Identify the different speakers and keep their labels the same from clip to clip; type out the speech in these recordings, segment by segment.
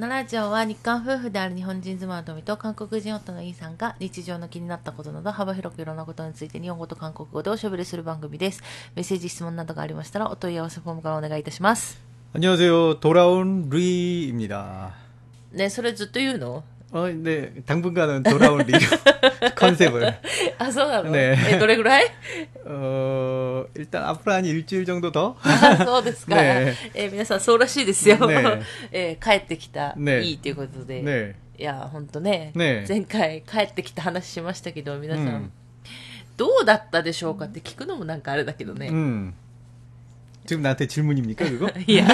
Speaker 1: のラジオは日韓夫婦である日本人妻の富と韓国人夫のイーさんが日常の気になったことなど幅広くいろんなことについて日本語と韓国語でおしゃべりする番組です。メッセージ、質問などがありましたらお問い合わせフォームからお願いいたします。
Speaker 2: 안녕하세요. 돌아온 루이입니다.
Speaker 1: ね、それずっと言うの
Speaker 2: 어, 네. 당분간은 돌아온 리 컨셉을.
Speaker 1: あ、そうなの、
Speaker 2: ね
Speaker 1: え、どれぐらい
Speaker 2: 어, 일단 앞으로 한 일주일 정도 더.
Speaker 1: あそうですか。
Speaker 2: ね
Speaker 1: えー皆さんそうらしいですよ。
Speaker 2: ね
Speaker 1: えー帰ってきた、
Speaker 2: ね
Speaker 1: いいということで。
Speaker 2: 네.
Speaker 1: いや、ほんとね
Speaker 2: ね
Speaker 1: 前回帰ってきた話しましたけど、皆さん、
Speaker 2: うん
Speaker 1: どうだったでしょうかって聞くのもなんかあれだけどね。
Speaker 2: 음. 지금 나한테 질문입니까, 그거?
Speaker 1: いや、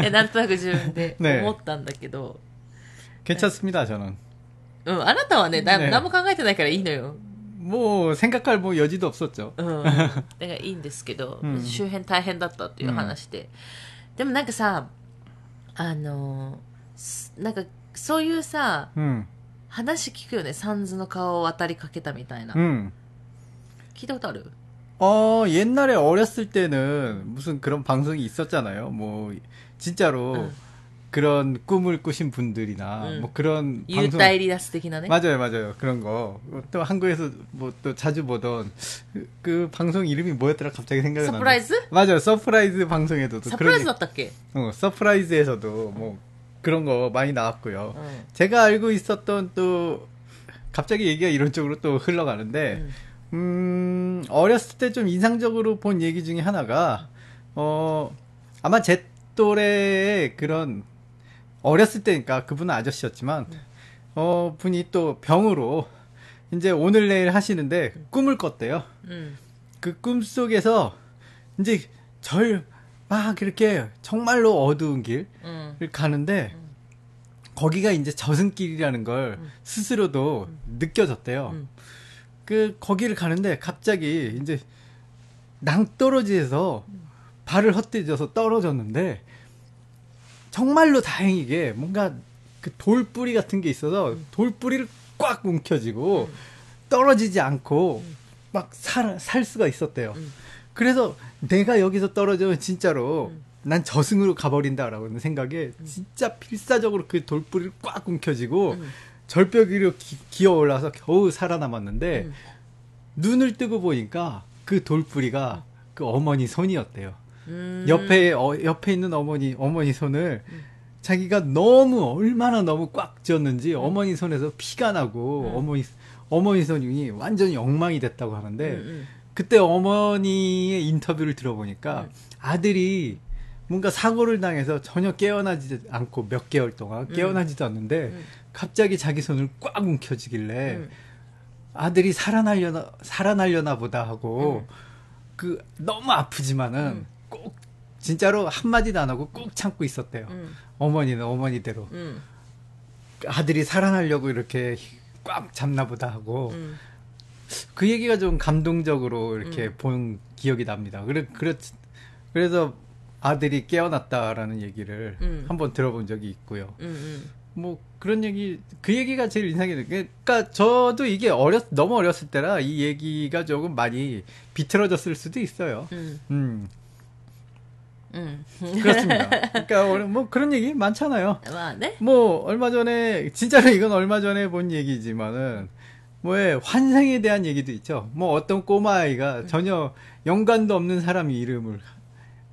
Speaker 1: いやなんとなく自分で
Speaker 2: ね
Speaker 1: 思ったんだけど、
Speaker 2: 괜찮습니다, 저는.
Speaker 1: うん、あなたはね、だ
Speaker 2: ね
Speaker 1: 何も考えてないからいいのよ。
Speaker 2: 뭐, 생각할 뭐 여지도 없었죠.
Speaker 1: うん。だからいいんですけど、
Speaker 2: うん
Speaker 1: 周辺大変だったっていう話で。でもなんかさ、あのーすなんか、そういうさ、
Speaker 2: 음.
Speaker 1: 話聞くよね。サンズの顔を渡りかけたみたいな。
Speaker 2: 음.
Speaker 1: 聞いたことある
Speaker 2: 어, 옛날에 어렸을 때는 무슨 그런 방송이 있었잖아요. 뭐, 진짜로
Speaker 1: 응.
Speaker 2: 그런 꿈을 꾸신 분들이나
Speaker 1: 음.
Speaker 2: 뭐 그런 방송
Speaker 1: 다이리다스 되긴
Speaker 2: 맞아요, 맞아요. 그런 거 또 한국에서 뭐 또 자주 보던 그, 그, 방송 이름이 뭐였더라? 갑자기 생각이 나.
Speaker 1: 서프라이즈? 나네.
Speaker 2: 맞아요, 서프라이즈 방송에도
Speaker 1: 서프라이즈 났다게.
Speaker 2: 어, 서프라이즈에서도 뭐 그런 거 많이 나왔고요.
Speaker 1: 음.
Speaker 2: 제가 알고 있었던 또 갑자기 얘기가 이런 쪽으로 또 흘러가는데
Speaker 1: 음,
Speaker 2: 음 어렸을 때 좀 인상적으로 본 얘기 중에 하나가 어 아마 제 또래의 그런 어렸을 때니까 그분은 아저씨였지만 네. 어 분이 또 병으로 이제 오늘 내일 하시는데 음. 꿈을 꿨대요.
Speaker 1: 음.
Speaker 2: 그꿈 속에서 이제 절 막 이렇게 정말로 어두운 길을
Speaker 1: 음.
Speaker 2: 가는데 거기가 이제 저승길이라는 걸 스스로도 느껴졌대요. 그 거기를 가는데 갑자기 이제 낭떠러지에서 발을 헛디뎌서 떨어졌는데 정말로 다행이게 뭔가 그 돌뿌리 같은 게 있어서 돌뿌리를 꽉 움켜쥐고 떨어지지 않고 막 살, 살 수가 있었대요.
Speaker 1: 음.
Speaker 2: 그래서 내가 여기서 떨어지면 진짜로 난 저승으로 가버린다라고 생각에 진짜 필사적으로 그 돌뿌리를 꽉 움켜쥐고
Speaker 1: 음.
Speaker 2: 절벽 위로 기, 기어 올라서 겨우 살아남았는데
Speaker 1: 음.
Speaker 2: 눈을 뜨고 보니까 그 돌뿌리가 그 어머니 손이었대요.
Speaker 1: 음.
Speaker 2: 옆에 어, 옆에 있는 어머니 어머니 손을 음. 자기가 너무 얼마나 너무 꽉 쥐었는지 음. 어머니 손에서 피가 나고 음. 어머니 어머니 손이 완전히 엉망이 됐다고 하는데
Speaker 1: 음, 음.
Speaker 2: 그때 어머니의 인터뷰를 들어보니까 아들이 뭔가 사고를 당해서 전혀 깨어나지 않고 몇 개월 동안 깨어나지도 않는데 갑자기 자기 손을 꽉 움켜쥐길래 아들이 살아나려나 살아나려나 보다 하고 그 너무 아프지만은 진짜로 한마디도 안 하고 꾹 참고 있었대요.
Speaker 1: 음.
Speaker 2: 어머니는 어머니대로.
Speaker 1: 음.
Speaker 2: 아들이 살아나려고 이렇게 꽉 잡나 보다 하고
Speaker 1: 음.
Speaker 2: 그 얘기가 좀 감동적으로 이렇게 음. 본 기억이 납니다. 그래, 그렇, 그래서 아들이 깨어났다라는 얘기를
Speaker 1: 음.
Speaker 2: 한번 들어본 적이 있고요.
Speaker 1: 음,
Speaker 2: 뭐 그런 얘기 그 얘기가 제일 인상이 깊어요. 그러니까 저도 이게 어렸 너무 어렸을 때라 이 얘기가 조금 많이 비틀어졌을 수도 있어요. 음.
Speaker 1: 음. 음.
Speaker 2: 그렇습니다. 그러니까 뭐 그런 얘기 많잖아요.
Speaker 1: 아, 네?
Speaker 2: 뭐 얼마 전에 진짜로 이건 얼마 전에 본 얘기지만은 뭐에 환생에 대한 얘기도 있죠. 뭐 어떤 꼬마아이가 음. 전혀 연관도 없는 사람 이름을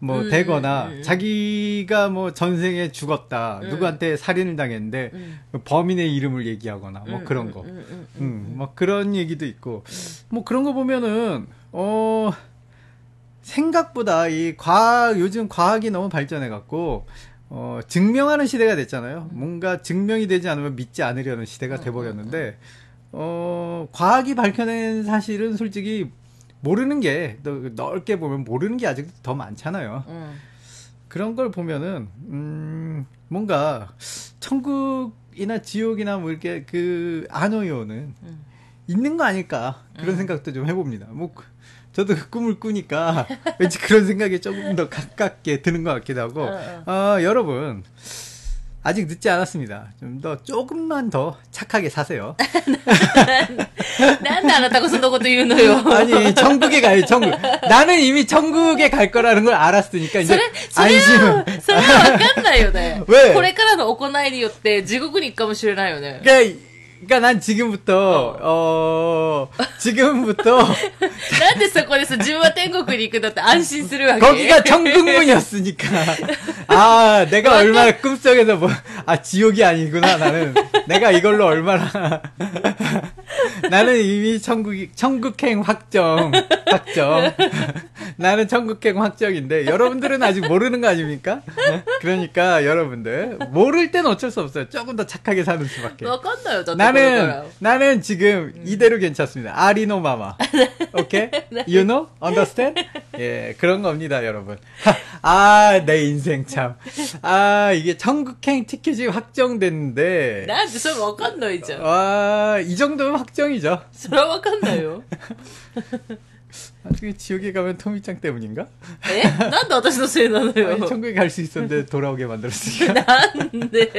Speaker 2: 뭐
Speaker 1: 음,
Speaker 2: 되거나
Speaker 1: 음, 음,
Speaker 2: 자기가 뭐 전생에 죽었다
Speaker 1: 음.
Speaker 2: 누구한테 살인을 당했는데 범인의 이름을 얘기하거나 뭐 그런 거,
Speaker 1: 음,
Speaker 2: 뭐 그런 얘기도 있고 뭐 그런 거 보면은 어. 생각보다 이 과학, 요즘 과학이 너무 발전해 갖고, 어, 증명하는 시대가 됐잖아요. 뭔가 증명이 되지 않으면 믿지 않으려는 시대가 돼 버렸는데, 어, 과학이 밝혀낸 사실은 솔직히 모르는 게, 또 넓게 보면 모르는 게 아직도 더 많잖아요.
Speaker 1: うん。
Speaker 2: 그런 걸 보면은 음 뭔가 천국이나 지옥이나 뭐 이렇게 그 안오요는
Speaker 1: 음.
Speaker 2: 있는 거 아닐까 그런
Speaker 1: 음.
Speaker 2: 생각도 좀 해봅니다. 뭐 그- 저도 그 꿈을 꾸니까 왠지 그런 생각이 조금 더 가깝게 드는 것 같기도 하고
Speaker 1: 어, 어.
Speaker 2: 아 여러분 아직 늦지 않았습니다. 좀 더 조금만 더 착하게 사세요.
Speaker 1: なんであなたがそんなこと言うのよ。
Speaker 2: 아니 천국에 가요 천국. 나는 이미 천국에 갈 거라는 걸 알았으니까
Speaker 1: そ
Speaker 2: 이제
Speaker 1: れ、それは
Speaker 2: 안심을.
Speaker 1: 、それはわかんないよね
Speaker 2: 喂
Speaker 1: これからの行いによって地獄に行くかもしれないよね。
Speaker 2: 그러니까, 그러니까 난 지금부터 어 지금부터
Speaker 1: なんでそこでさ、自分は天国に行くんだって安心するわけ
Speaker 2: 거기가 천국문이었으니까. 아, 내가 얼마나 꿈속에서 뭐, 아, 지옥이 아니구나, 나는. 내가 이걸로 얼마나. 나는 이미 천국이, 천국행 확정, 확정. 나는 천국행 확정인데, 여러분들은 아직 모르는 거 아닙니까? 그러니까, 여러분들. 모를 땐 어쩔 수 없어요. 조금 더 착하게 사는 수밖에.
Speaker 1: わかんないよ、だってこれから
Speaker 2: 나는 나는 지금 음. 이대로 괜찮습니다. 아리노 마마. 네. 오케이? 네. 유노? 언더스탠? 예, 그런 겁니다, 여러분. 아, 내 인생 참. 아, 이게 천국행 티켓이 확정됐는데.
Speaker 1: 나 무슨 먹었노 이제.
Speaker 2: 아, 이 정도면 확정이죠.
Speaker 1: 서로 먹었나요?
Speaker 2: 나중에 지옥에 가면 토미짱 때문인가?
Speaker 1: えなんで私のせいなの
Speaker 2: 아니,
Speaker 1: よ。
Speaker 2: 천국에 갈 수 있었는데 돌아오게 만들었으니까.
Speaker 1: なんで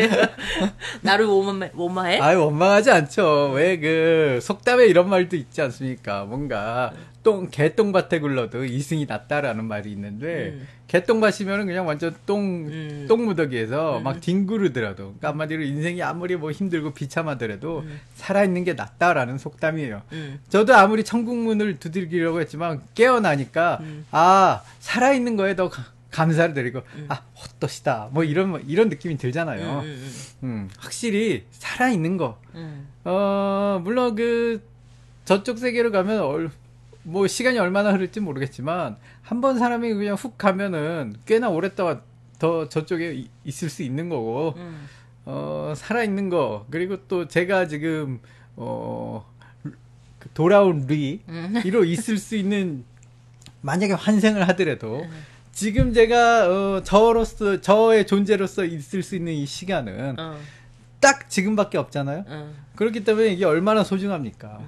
Speaker 1: なるお前、お前
Speaker 2: 아유, 원망하지 않죠. 왜 그, 속담에 이런 말도 있지 않습니까? 뭔가, 똥 개똥밭에 굴러도 이승이 낫다라는 말이 있는데
Speaker 1: 음.
Speaker 2: 개똥밭이면은 그냥 완전 똥
Speaker 1: 음.
Speaker 2: 똥무더기에서 음. 막 뒹구르더라도 그러니까 한마디로 인생이 아무리 뭐 힘들고 비참하더라도 음. 살아있는 게 낫다라는 속담이에요.
Speaker 1: 음.
Speaker 2: 저도 아무리 천국문을 두들기려고 했지만 깨어나니까
Speaker 1: 음.
Speaker 2: 아 살아있는 거에 더 감사를 드리고 아 헛것이다 뭐 이런 이런 느낌이 들잖아요. 음, 확실히 살아있는 거. 어 물론 그 저쪽 세계로 가면 얼 뭐 시간이 얼마나 흐를지 모르겠지만 한 번 사람이 그냥 훅 가면은 꽤나 오랫동안 더 저쪽에 있을 수 있는 거고
Speaker 1: 음.
Speaker 2: 어 살아 있는 거 그리고 또 제가 지금 어 그 돌아온 리
Speaker 1: 음.
Speaker 2: 이로 있을 수 있는 만약에 환생을 하더라도 음. 지금 제가 어 저로서 저의 존재로서 있을 수 있는 이 시간은
Speaker 1: 어.
Speaker 2: 딱 지금밖에 없잖아요.
Speaker 1: 어.
Speaker 2: 그렇기 때문에 이게 얼마나 소중합니까? 음.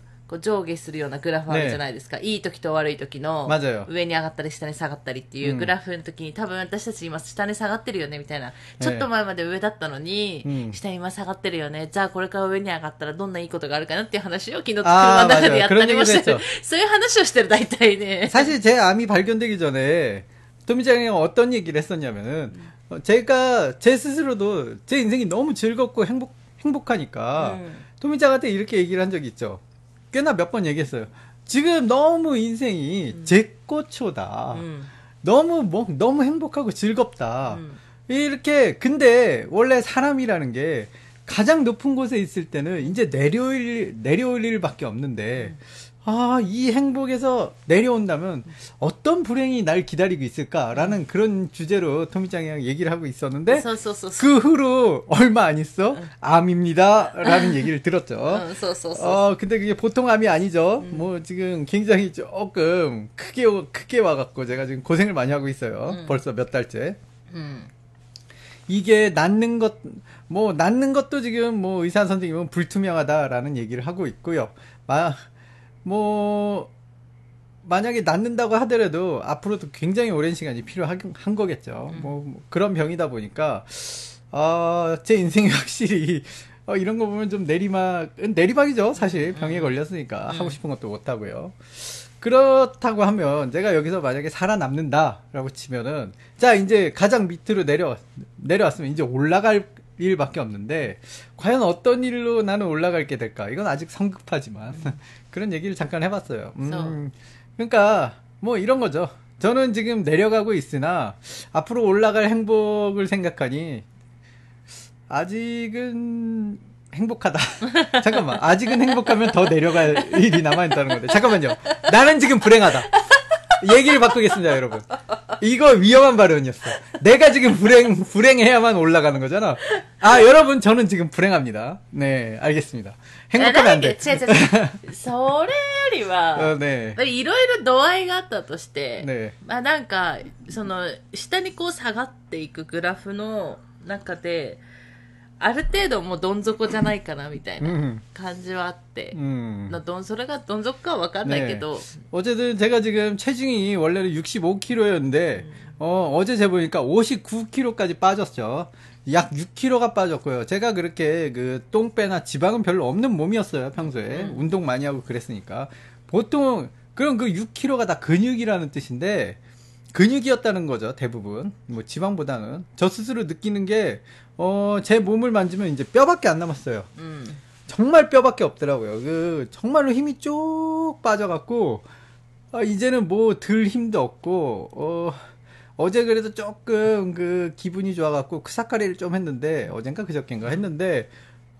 Speaker 1: こう上下するようなグラフあるじゃないですか。いい時と悪い時の、
Speaker 2: 맞아요
Speaker 1: 上に上がったり下に下がったりっていううんグラフの時に、多分私たち今下に下がってるよね、みたいな。ちょっと前まで上だったのに、
Speaker 2: うん
Speaker 1: 下に今下がってるよね。じゃあこれから上に上がったらどんないいことがあるかなっていう話を昨日
Speaker 2: あー
Speaker 1: 車の中でやったりもしてる
Speaker 2: 맞아요 그런 얘기도 했죠
Speaker 1: そういう話をしてる、大体ね。
Speaker 2: 사실 제 암이 발견되기 전에 토미짱이 어떤 얘기를 했었냐면은 어, 제가 제 스스로도 제 인생이 너무 즐겁고 행복 행복하니까
Speaker 1: 음.
Speaker 2: 토미짱한테 이렇게 얘기를 한 적이 있죠. 꽤나 몇 번 얘기했어요. 지금 너무 인생이 제꽃초다.
Speaker 1: 음.
Speaker 2: 너무 뭐 너무 행복하고 즐겁다.
Speaker 1: 음.
Speaker 2: 이렇게 근데 원래 사람이라는 게 가장 높은 곳에 있을 때는 이제 내려올 내려올 일밖에 없는데 아, 이 행복에서 내려온다면 어떤 불행이 날 기다리고 있을까라는 그런 주제로 토미짱이랑 얘기를 하고 있었는데 그 후로 얼마 안 있어 암입니다라는 얘기를 들었죠.
Speaker 1: 어,
Speaker 2: 어 근데 그게 보통 암이 아니죠. 뭐 지금 굉장히 조금 크게 크게 와갖고 제가 지금 고생을 많이 하고 있어요. 벌써 몇 달째. 이게 낫는 것, 뭐, 낫는 것도 지금 뭐 의사 선생님은 불투명하다라는 얘기를 하고 있고요. 마, 뭐, 만약에 낫는다고 하더라도 앞으로도 굉장히 오랜 시간이 필요한 한 거겠죠. 뭐, 뭐 그런 병이다 보니까, 아, 제 인생이 확실히, 어, 이런 거 보면 좀 내리막은 내리막이죠. 사실 병에 걸렸으니까 하고 싶은 것도 못 하고요. 그렇다고 하면 제가 여기서 만약에 살아남는다라고 치면은 자 이제 가장 밑으로 내려 내려왔으면 이제 올라갈 일밖에 없는데 과연 어떤 일로 나는 올라갈게 될까? 이건 아직 성급하지만 그런 얘기를 잠깐 해봤어요. 음, 그러니까 뭐 이런 거죠. 저는 지금 내려가고 있으나 앞으로 올라갈 행복을 생각하니 아직은 행복하다. 잠깐만. 아직은 행복하면 더 내려갈 일이 남아있다는 건데. 잠깐만요. 나는 지금 불행하다. 얘기를 바꾸겠습니다, 여러분. 이거 위험한 발언이었어. 내가 지금 불행, 불행해야만 올라가는 거잖아. 아, 여러분, 저는 지금 불행합니다. 네, 알겠습니다. 変更なんで。
Speaker 1: 違う違う違う。それよりは、いろいろ度合いがあったとして、
Speaker 2: ね、
Speaker 1: まあなんか、その、下にこう下がっていくグラフの中で、 ある程度もうどん底じゃないかなみたいな
Speaker 2: 음,
Speaker 1: 感じはあって、
Speaker 2: 음.
Speaker 1: などんそれがどん底かはわかんないけど、
Speaker 2: 어쨌든 제가 지금 체중이 원래는 65kg였는데, 어, 어제 재보니까 59kg까지 빠졌죠. 약 6kg가 빠졌고요. 제가 그렇게 그 똥배나 지방은 별로 없는 몸이었어요, 평소에.
Speaker 1: 음.
Speaker 2: 운동 많이 하고 그랬으니까. 보통, 그럼 그 6kg가 다 근육이라는 뜻인데, 근육이었다는 거죠, 대부분. 뭐 지방보다는. 저 스스로 느끼는 게, 어, 제 몸을 만지면 이제 뼈밖에 안 남았어요.
Speaker 1: うん。
Speaker 2: 정말 뼈밖에 없더라고요. 그 정말로 힘이 쭉 빠져갖고 아, 이제는 뭐 들 힘도 없고 어 어제 그래도 조금 그 기분이 좋아갖고 크사카리를 좀 했는데 어젠가 그저께인가 했는데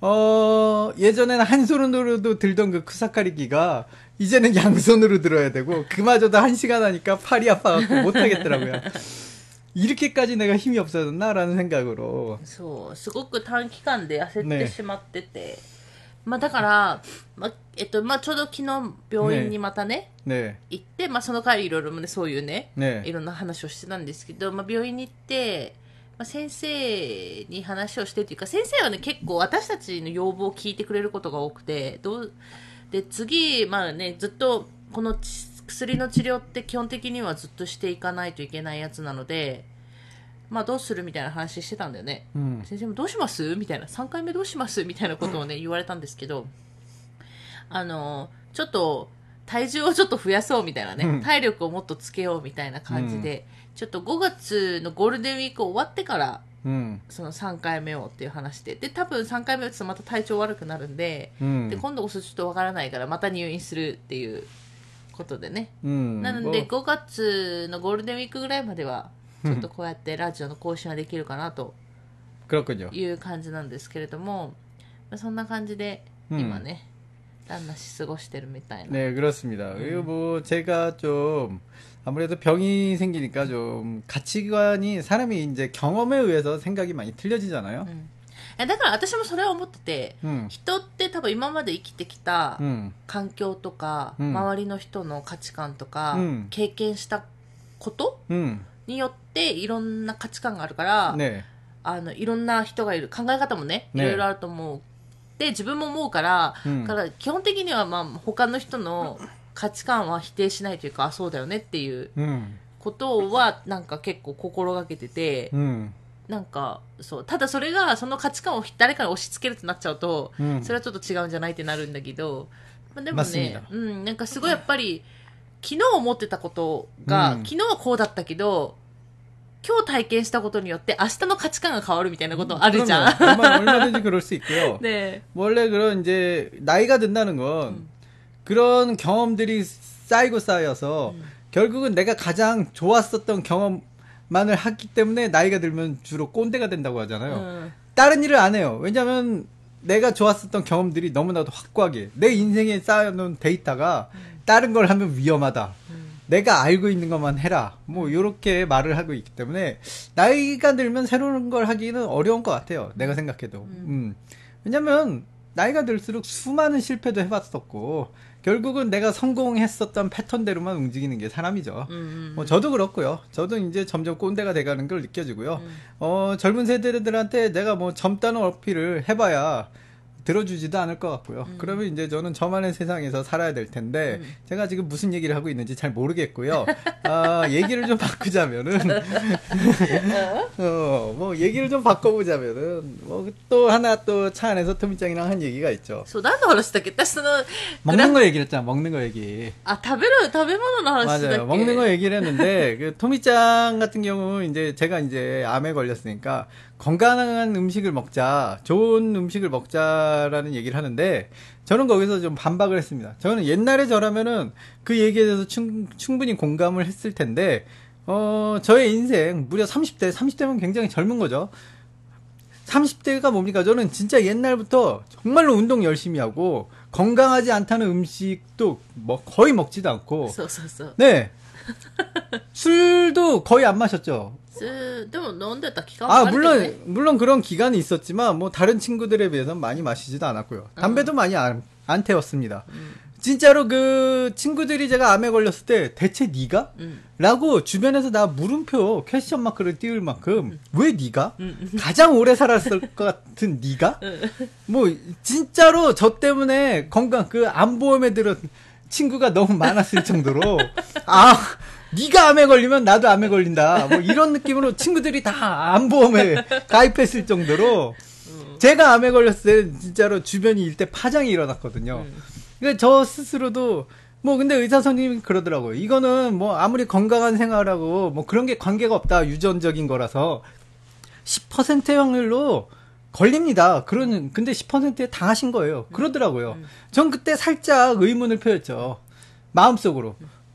Speaker 2: 어 예전에는 한 손으로도 들던 그 크사카리기가 이제는 양손으로 들어야 되고 그마저도 한 시간 하니까 팔이 아파갖고 못하겠더라고요. 이렇게까지 내가 힘이 없어졌나라는 생각으로
Speaker 1: そう、すごく短期間で焦って
Speaker 2: ね
Speaker 1: しまってて。まあだから、まあ、えっと、まあちょうど昨日病院にまたね、
Speaker 2: 네
Speaker 1: 行って、まあその帰りいろいろね、そういうね、
Speaker 2: 네
Speaker 1: いろんな話をしてたんですけど、まあ病院に行って、まあ、先生に話をしてっていうか、先生はね、結構私たちの要望を聞いてくれることが多くて、どう、 で、次、まあね、ずっと、このち薬の治療って基本的にはずっとしていかないといけないやつなので、まあどうするみたいな話してたんだよね。
Speaker 2: 음.
Speaker 1: 先生もどうします？みたいな。3回目どうします？みたいなことをね、言われたんですけど、あの、ちょっと、体重をちょっと増やそうみたいなね、
Speaker 2: うん
Speaker 1: 体力をもっとつけようみたいな感じで、ちょっと5月のゴールデンウィーク終わってから、
Speaker 2: 음.
Speaker 1: その3回目をっていう話で、で、多分3回目打つとまた体調悪くなるんで、
Speaker 2: 음.
Speaker 1: で、今度こそちょっとわからないからまた入院するっていうことでね。
Speaker 2: 음.
Speaker 1: なの
Speaker 2: 뭐
Speaker 1: で、5月のゴールデンウィークぐらいまでは、ちょっとこうやってラジオの更新はできるかなと
Speaker 2: 그렇군요.
Speaker 1: いう感じなんですけれども、まあ、そんな感じで
Speaker 2: うん
Speaker 1: 今ね、旦那し過ごしてるみたいな、
Speaker 2: 네, 그렇습니다. 그리고 뭐 제가 좀 아무래도 병이 생기니까 좀 가치관이 사람이 이제 경험에 의해서 생각이 많이 틀려지잖아요.
Speaker 1: うんえだから私もそれは思ってて
Speaker 2: 음.
Speaker 1: 人って多分今まで生きてきた
Speaker 2: 음.
Speaker 1: 環境とか、
Speaker 2: うん
Speaker 1: 周りの人の価値観とか、
Speaker 2: うん
Speaker 1: 経験したこと
Speaker 2: 음.
Speaker 1: によっていろんな価値観があるから、
Speaker 2: 네.
Speaker 1: あのいろんな人がいる考え方もねい
Speaker 2: ね
Speaker 1: ろいろあると思う、で自分も思うから、
Speaker 2: うん
Speaker 1: から基本的にはまあ他の人の 価値観は否定しないというかあそうだよねっていう
Speaker 2: 음.
Speaker 1: ことはなんか結構心がけてて、
Speaker 2: 음.
Speaker 1: なんかそうただそれがその価値観を誰かに押し付けるとなっちゃうと、
Speaker 2: 음.
Speaker 1: それはちょっと違うんじゃないってなるんだけど、まあ、でもね
Speaker 2: まっすぐだ、
Speaker 1: うん、なんかすごいやっぱり昨日思ってたことが、
Speaker 2: うん
Speaker 1: 昨日はこうだったけど今日体験したことによって明日の価値観が変わるみたいなことあるじゃん。
Speaker 2: 그럼요. 얼마, 얼마든지 그럴 수 있고요.
Speaker 1: ね
Speaker 2: 원래 그런 이제 나이가 든다는 건 그런 경험들이 쌓이고 쌓여서 결국은 내가 가장 좋았었던 경험만을 했기 때문에 나이가 들면 주로 꼰대가 된다고
Speaker 1: う
Speaker 2: 하잖아요.
Speaker 1: ん
Speaker 2: 다른 일을 안 해요. 왜냐면 내가 좋았었던 경험들이 너무나도 확고하게 내 인생에 쌓여놓은 데이터가 다른 걸 하면 위험하다. 내가 알고 있는 것만 해라. 뭐 이렇게 말을 하고 있기 때문에 나이가 들면 새로운 걸 하기는 어려운 것 같아요. 내가 생각해도. 음. 왜냐면 나이가 들수록 수많은 실패도 해봤었고 결국은 내가 성공했었던 패턴대로만 움직이는 게 사람이죠.
Speaker 1: 음, 음,
Speaker 2: 뭐 음, 저도 그렇고요. 저도 이제 점점 꼰대가 돼가는 걸 느껴지고요. 음. 어, 젊은 세대들한테 내가 뭐 점단 어필을 해봐야 들어주지도 않을 것 같고요. 음. 그러면 이제 저는 저만의 세상에서 살아야 될 텐데 음. 제가 지금 무슨 얘기를 하고 있는지 잘 모르겠고요. 아, 얘기를 좀 바꾸자면은 어, 뭐 얘기를 좀 바꿔보자면은 뭐 또 하나 또 차 안에서 토미짱이랑 한 얘기가 있죠.
Speaker 1: 소단도 하셨겠다.
Speaker 2: 먹는 거 얘기를 했잖아. 먹는 거 얘기.
Speaker 1: 아, 다베르 다베모노 하셨다.
Speaker 2: 맞아요. 먹는 거 얘기를 했는데 그 토미짱 같은 경우 이제 제가 이제 암에 걸렸으니까 건강한 음식을 먹자, 좋은 음식을 먹자라는 얘기를 하는데, 저는 거기서 좀 반박을 했습니다. 저는 옛날에 저라면은 그 얘기에 대해서 충, 분히 공감을 했을 텐데, 어, 저의 인생, 무려 30대, 30대면 굉장히 젊은 거죠. 30대가 뭡니까? 저는 진짜 옛날부터 정말로 운동 열심히 하고, 건강하지 않다는 음식도 뭐 거의 먹지도 않고. 네. 술도 거의 안 마셨죠.
Speaker 1: すでも飲んでた期間も
Speaker 2: 아
Speaker 1: あるけどね
Speaker 2: 물론 물론 그런 기간이 있었지만 뭐 다른 친구들에 비해서 많이 마시지도 않았고요. 담배도 많이 안, 안 태웠습니다. 진짜로 그 친구들이 제가 암에 걸렸을 때 대체 네가?
Speaker 1: 음.
Speaker 2: 라고 주변에서 나 물음표 퀘스천 마크를 띄울 만큼 왜 네가? 가장 오래 살았을 것 같은 네가? 뭐 진짜로 저 때문에 건강 그 암보험에 들은 친구가 너무 많았을 정도로 아 네가 암에 걸리면 나도 암에 걸린다 뭐 이런 느낌으로 친구들이 다 암보험에 가입했을 정도로 제가 암에 걸렸을 때 진짜로 주변이 일대 파장이 일어났거든요. 그러니까 저 스스로도 뭐 근데 의사 선생님이 그러더라고요. 이거는 뭐 아무리 건강한 생활하고 뭐 그런 게 관계가 없다 유전적인 거라서 10%의 확률로 걸립니다. 그런 근데 10%에 당하신 거예요. 그러더라고요. 전 그때 살짝 의문을 표했죠. 마음속으로.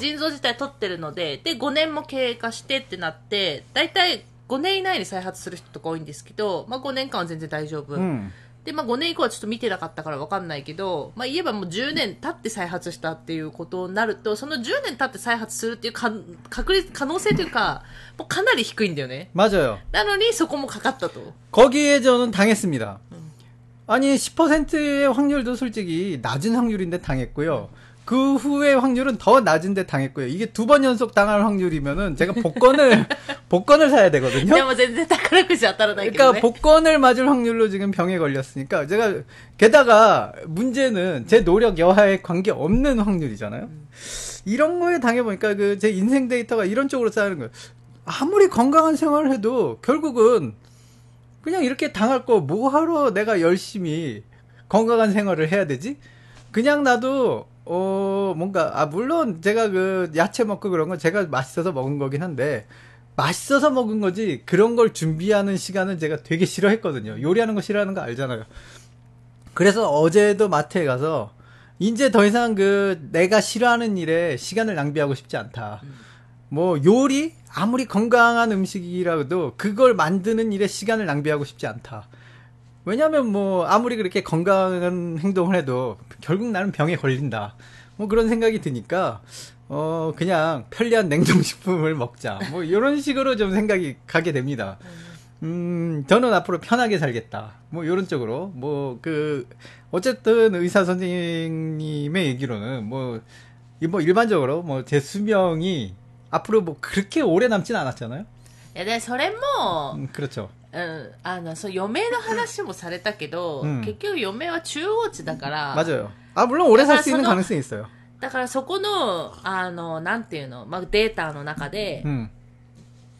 Speaker 1: 腎臓自体取ってるのでで5年も経過してってなって大体5年以内に再発する人とか多いんですけど、まあ、5年間は全然大丈夫、
Speaker 2: 음.
Speaker 1: で、まあ、5年以降はちょっと見てなかったから分かんないけど、まあ、言えばもう10年経って再発したっていうことになるとその10年経って再発するっていうか確率可能性というかもうかなり低いんだよね
Speaker 2: 맞아요.
Speaker 1: なのにそこもかかったと
Speaker 2: 거기에 저는 당했습니다. 아니 10%의 확률도 솔직히 낮은 확률인데 당했고요. 그 후에 확률은 더 낮은데 당했고요. 이게 두 번 연속 당할 확률이면은 제가 복권을 복권을 사야 되거든요. 그러니까 복권을 맞을 확률로 지금 병에 걸렸으니까 제가 게다가 문제는 제 노력 여하에 관계 없는 확률이잖아요. 이런 거에 당해 보니까 그 제 인생 데이터가 이런 쪽으로 쌓이는 거예요. 아무리 건강한 생활을 해도 결국은 그냥 이렇게 당할 거 뭐 하러 내가 열심히 건강한 생활을 해야 되지? 그냥 나도 어 뭔가 아 물론 제가 그 야채 먹고 그런 건 제가 맛있어서 먹은 거긴 한데 맛있어서 먹은 거지 그런 걸 준비하는 시간은 제가 되게 싫어했거든요. 요리하는 거 싫어하는 거 알잖아요. 그래서 어제도 마트에 가서 이제 더 이상 그 내가 싫어하는 일에 시간을 낭비하고 싶지 않다. 뭐 요리 아무리 건강한 음식이라도 그걸 만드는 일에 시간을 낭비하고 싶지 않다. 왜냐하면 뭐 아무리 그렇게 건강한 행동을 해도 결국 나는 병에 걸린다. 뭐 그런 생각이 드니까 어 그냥 편리한 냉동식품을 먹자. 뭐 이런 식으로 좀 생각이 가게 됩니다. 음 저는 앞으로 편하게 살겠다. 뭐 이런 쪽으로 뭐 그 어쨌든 의사 선생님의 얘기로는 뭐뭐 뭐 일반적으로 뭐 제 수명이 앞으로 뭐 그렇게 오래 남진 않았잖아요.
Speaker 1: 예,
Speaker 2: 네, 그렇죠.
Speaker 1: うん、あのそう余命の話もされたけど、
Speaker 2: うん
Speaker 1: 結局余命は中央値だから
Speaker 2: 맞아요. 아, 물론 오래 살 수 있는
Speaker 1: 약간
Speaker 2: 가능성이 있어요.
Speaker 1: だからそこのあのなんていうの、まあ、データの中で、
Speaker 2: 음,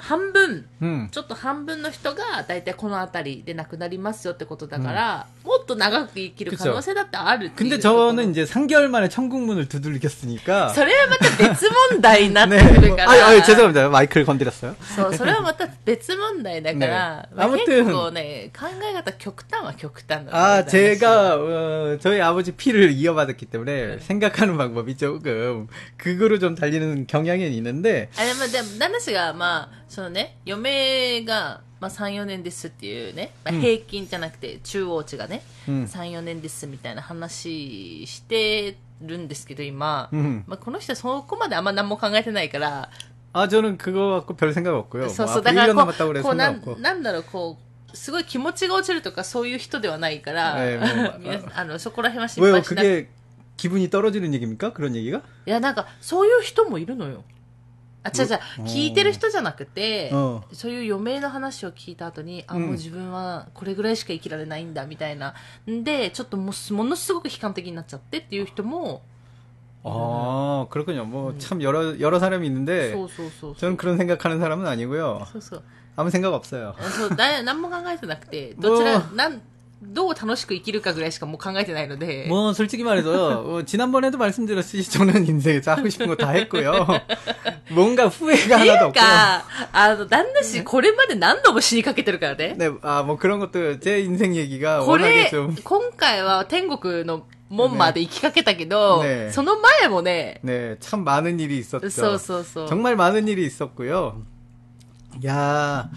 Speaker 1: 半分
Speaker 2: 음.
Speaker 1: ちょっと半分の人が大体この辺りで亡くなりますよってことだから、もっと長く生きる可能性だってあるっていう
Speaker 2: 근데
Speaker 1: ところ
Speaker 2: 저는 이제 3개월 만에 천국문을 두들겼으니까.
Speaker 1: それはまた別問題になって
Speaker 2: 네.
Speaker 1: くる
Speaker 2: 뭐,
Speaker 1: から、
Speaker 2: 아, 아, 죄송합니다. 마이크를 건드렸어요.
Speaker 1: そう、それはまた別問題だから、
Speaker 2: 네
Speaker 1: まあ
Speaker 2: 아무튼
Speaker 1: 結構ね、考え方極端は極端だ
Speaker 2: 아, 제가, 어, 저희 아버지 피를 이어받았기 때문에 생각하는 방법이 조금, 극으로 좀 달리는 경향이 있는데,
Speaker 1: あでも、でも、話が、まあ、 そのね、余命が、まあ、3、4年ですっていうね、まあ、
Speaker 2: うん
Speaker 1: 平均じゃなくて、中央値がね、
Speaker 2: うん
Speaker 1: 3、4年ですみたいな話してるんですけど、今、
Speaker 2: 음.
Speaker 1: まあ、この人はそこまであんま何も考えてないから、
Speaker 2: 아, 저는 그거 갖고 별 생각 없고요.
Speaker 1: そう
Speaker 2: 뭐
Speaker 1: そう、
Speaker 2: 앞으로
Speaker 1: だから
Speaker 2: 1년
Speaker 1: こ
Speaker 2: 남았다고
Speaker 1: う、
Speaker 2: 그래서
Speaker 1: こうな
Speaker 2: 상관
Speaker 1: ん
Speaker 2: 없고.
Speaker 1: なんだろう、こう、すごい気持ちが落ちるとかそういう人ではないから、
Speaker 2: ええもう
Speaker 1: 皆さんあのそこら辺は心
Speaker 2: 왜요?
Speaker 1: 配しなくて
Speaker 2: 그게 기분이 떨어지는 얘기입니까? 그런 얘기가?
Speaker 1: いや、なんか、そういう人もいるのよ。 あ、違う違う
Speaker 2: うん、
Speaker 1: 聞いてる人じゃなくて
Speaker 2: うん、
Speaker 1: そういう余命の話を聞いた後に、あ、
Speaker 2: うん
Speaker 1: もう自分はこれぐらいしか生きられないんだ、みたいな。んで、ちょっともうすものすごく悲観的になっちゃってっていう人も、
Speaker 2: 아, 그렇군요. 뭐, 참 여러, 여러 사람이 있는데,
Speaker 1: そうそうそうそう。
Speaker 2: 저는 그런 생각하는 사람은 아니고요.
Speaker 1: そうそう。
Speaker 2: 아무 생각 없어요.
Speaker 1: あそう、だ何も考えてなくて、どちら、
Speaker 2: も
Speaker 1: なん、 どう楽しく生きるかぐらいしかもう考えてないので。
Speaker 2: 뭐 솔직히 말해서 어, 지난번에도 말씀드렸듯이 저는 인생에서 하고 싶은 거 다 했고요. 뭔가 후회가
Speaker 1: ってい
Speaker 2: 하나도
Speaker 1: う
Speaker 2: 없고.
Speaker 1: か、あの、旦那氏、これまで何度も死にかけてるからね。
Speaker 2: 네, 아, 뭐 그런 것도 제 인생 얘기가
Speaker 1: こ
Speaker 2: 워낙에
Speaker 1: れ
Speaker 2: 좀
Speaker 1: 、今回は天国の門まで行きかけたけど、
Speaker 2: ね
Speaker 1: その前もね、
Speaker 2: 네, 참 많은 일이 있었죠.
Speaker 1: そうそうそう。
Speaker 2: 정말 많은 일이 있었고요. 야,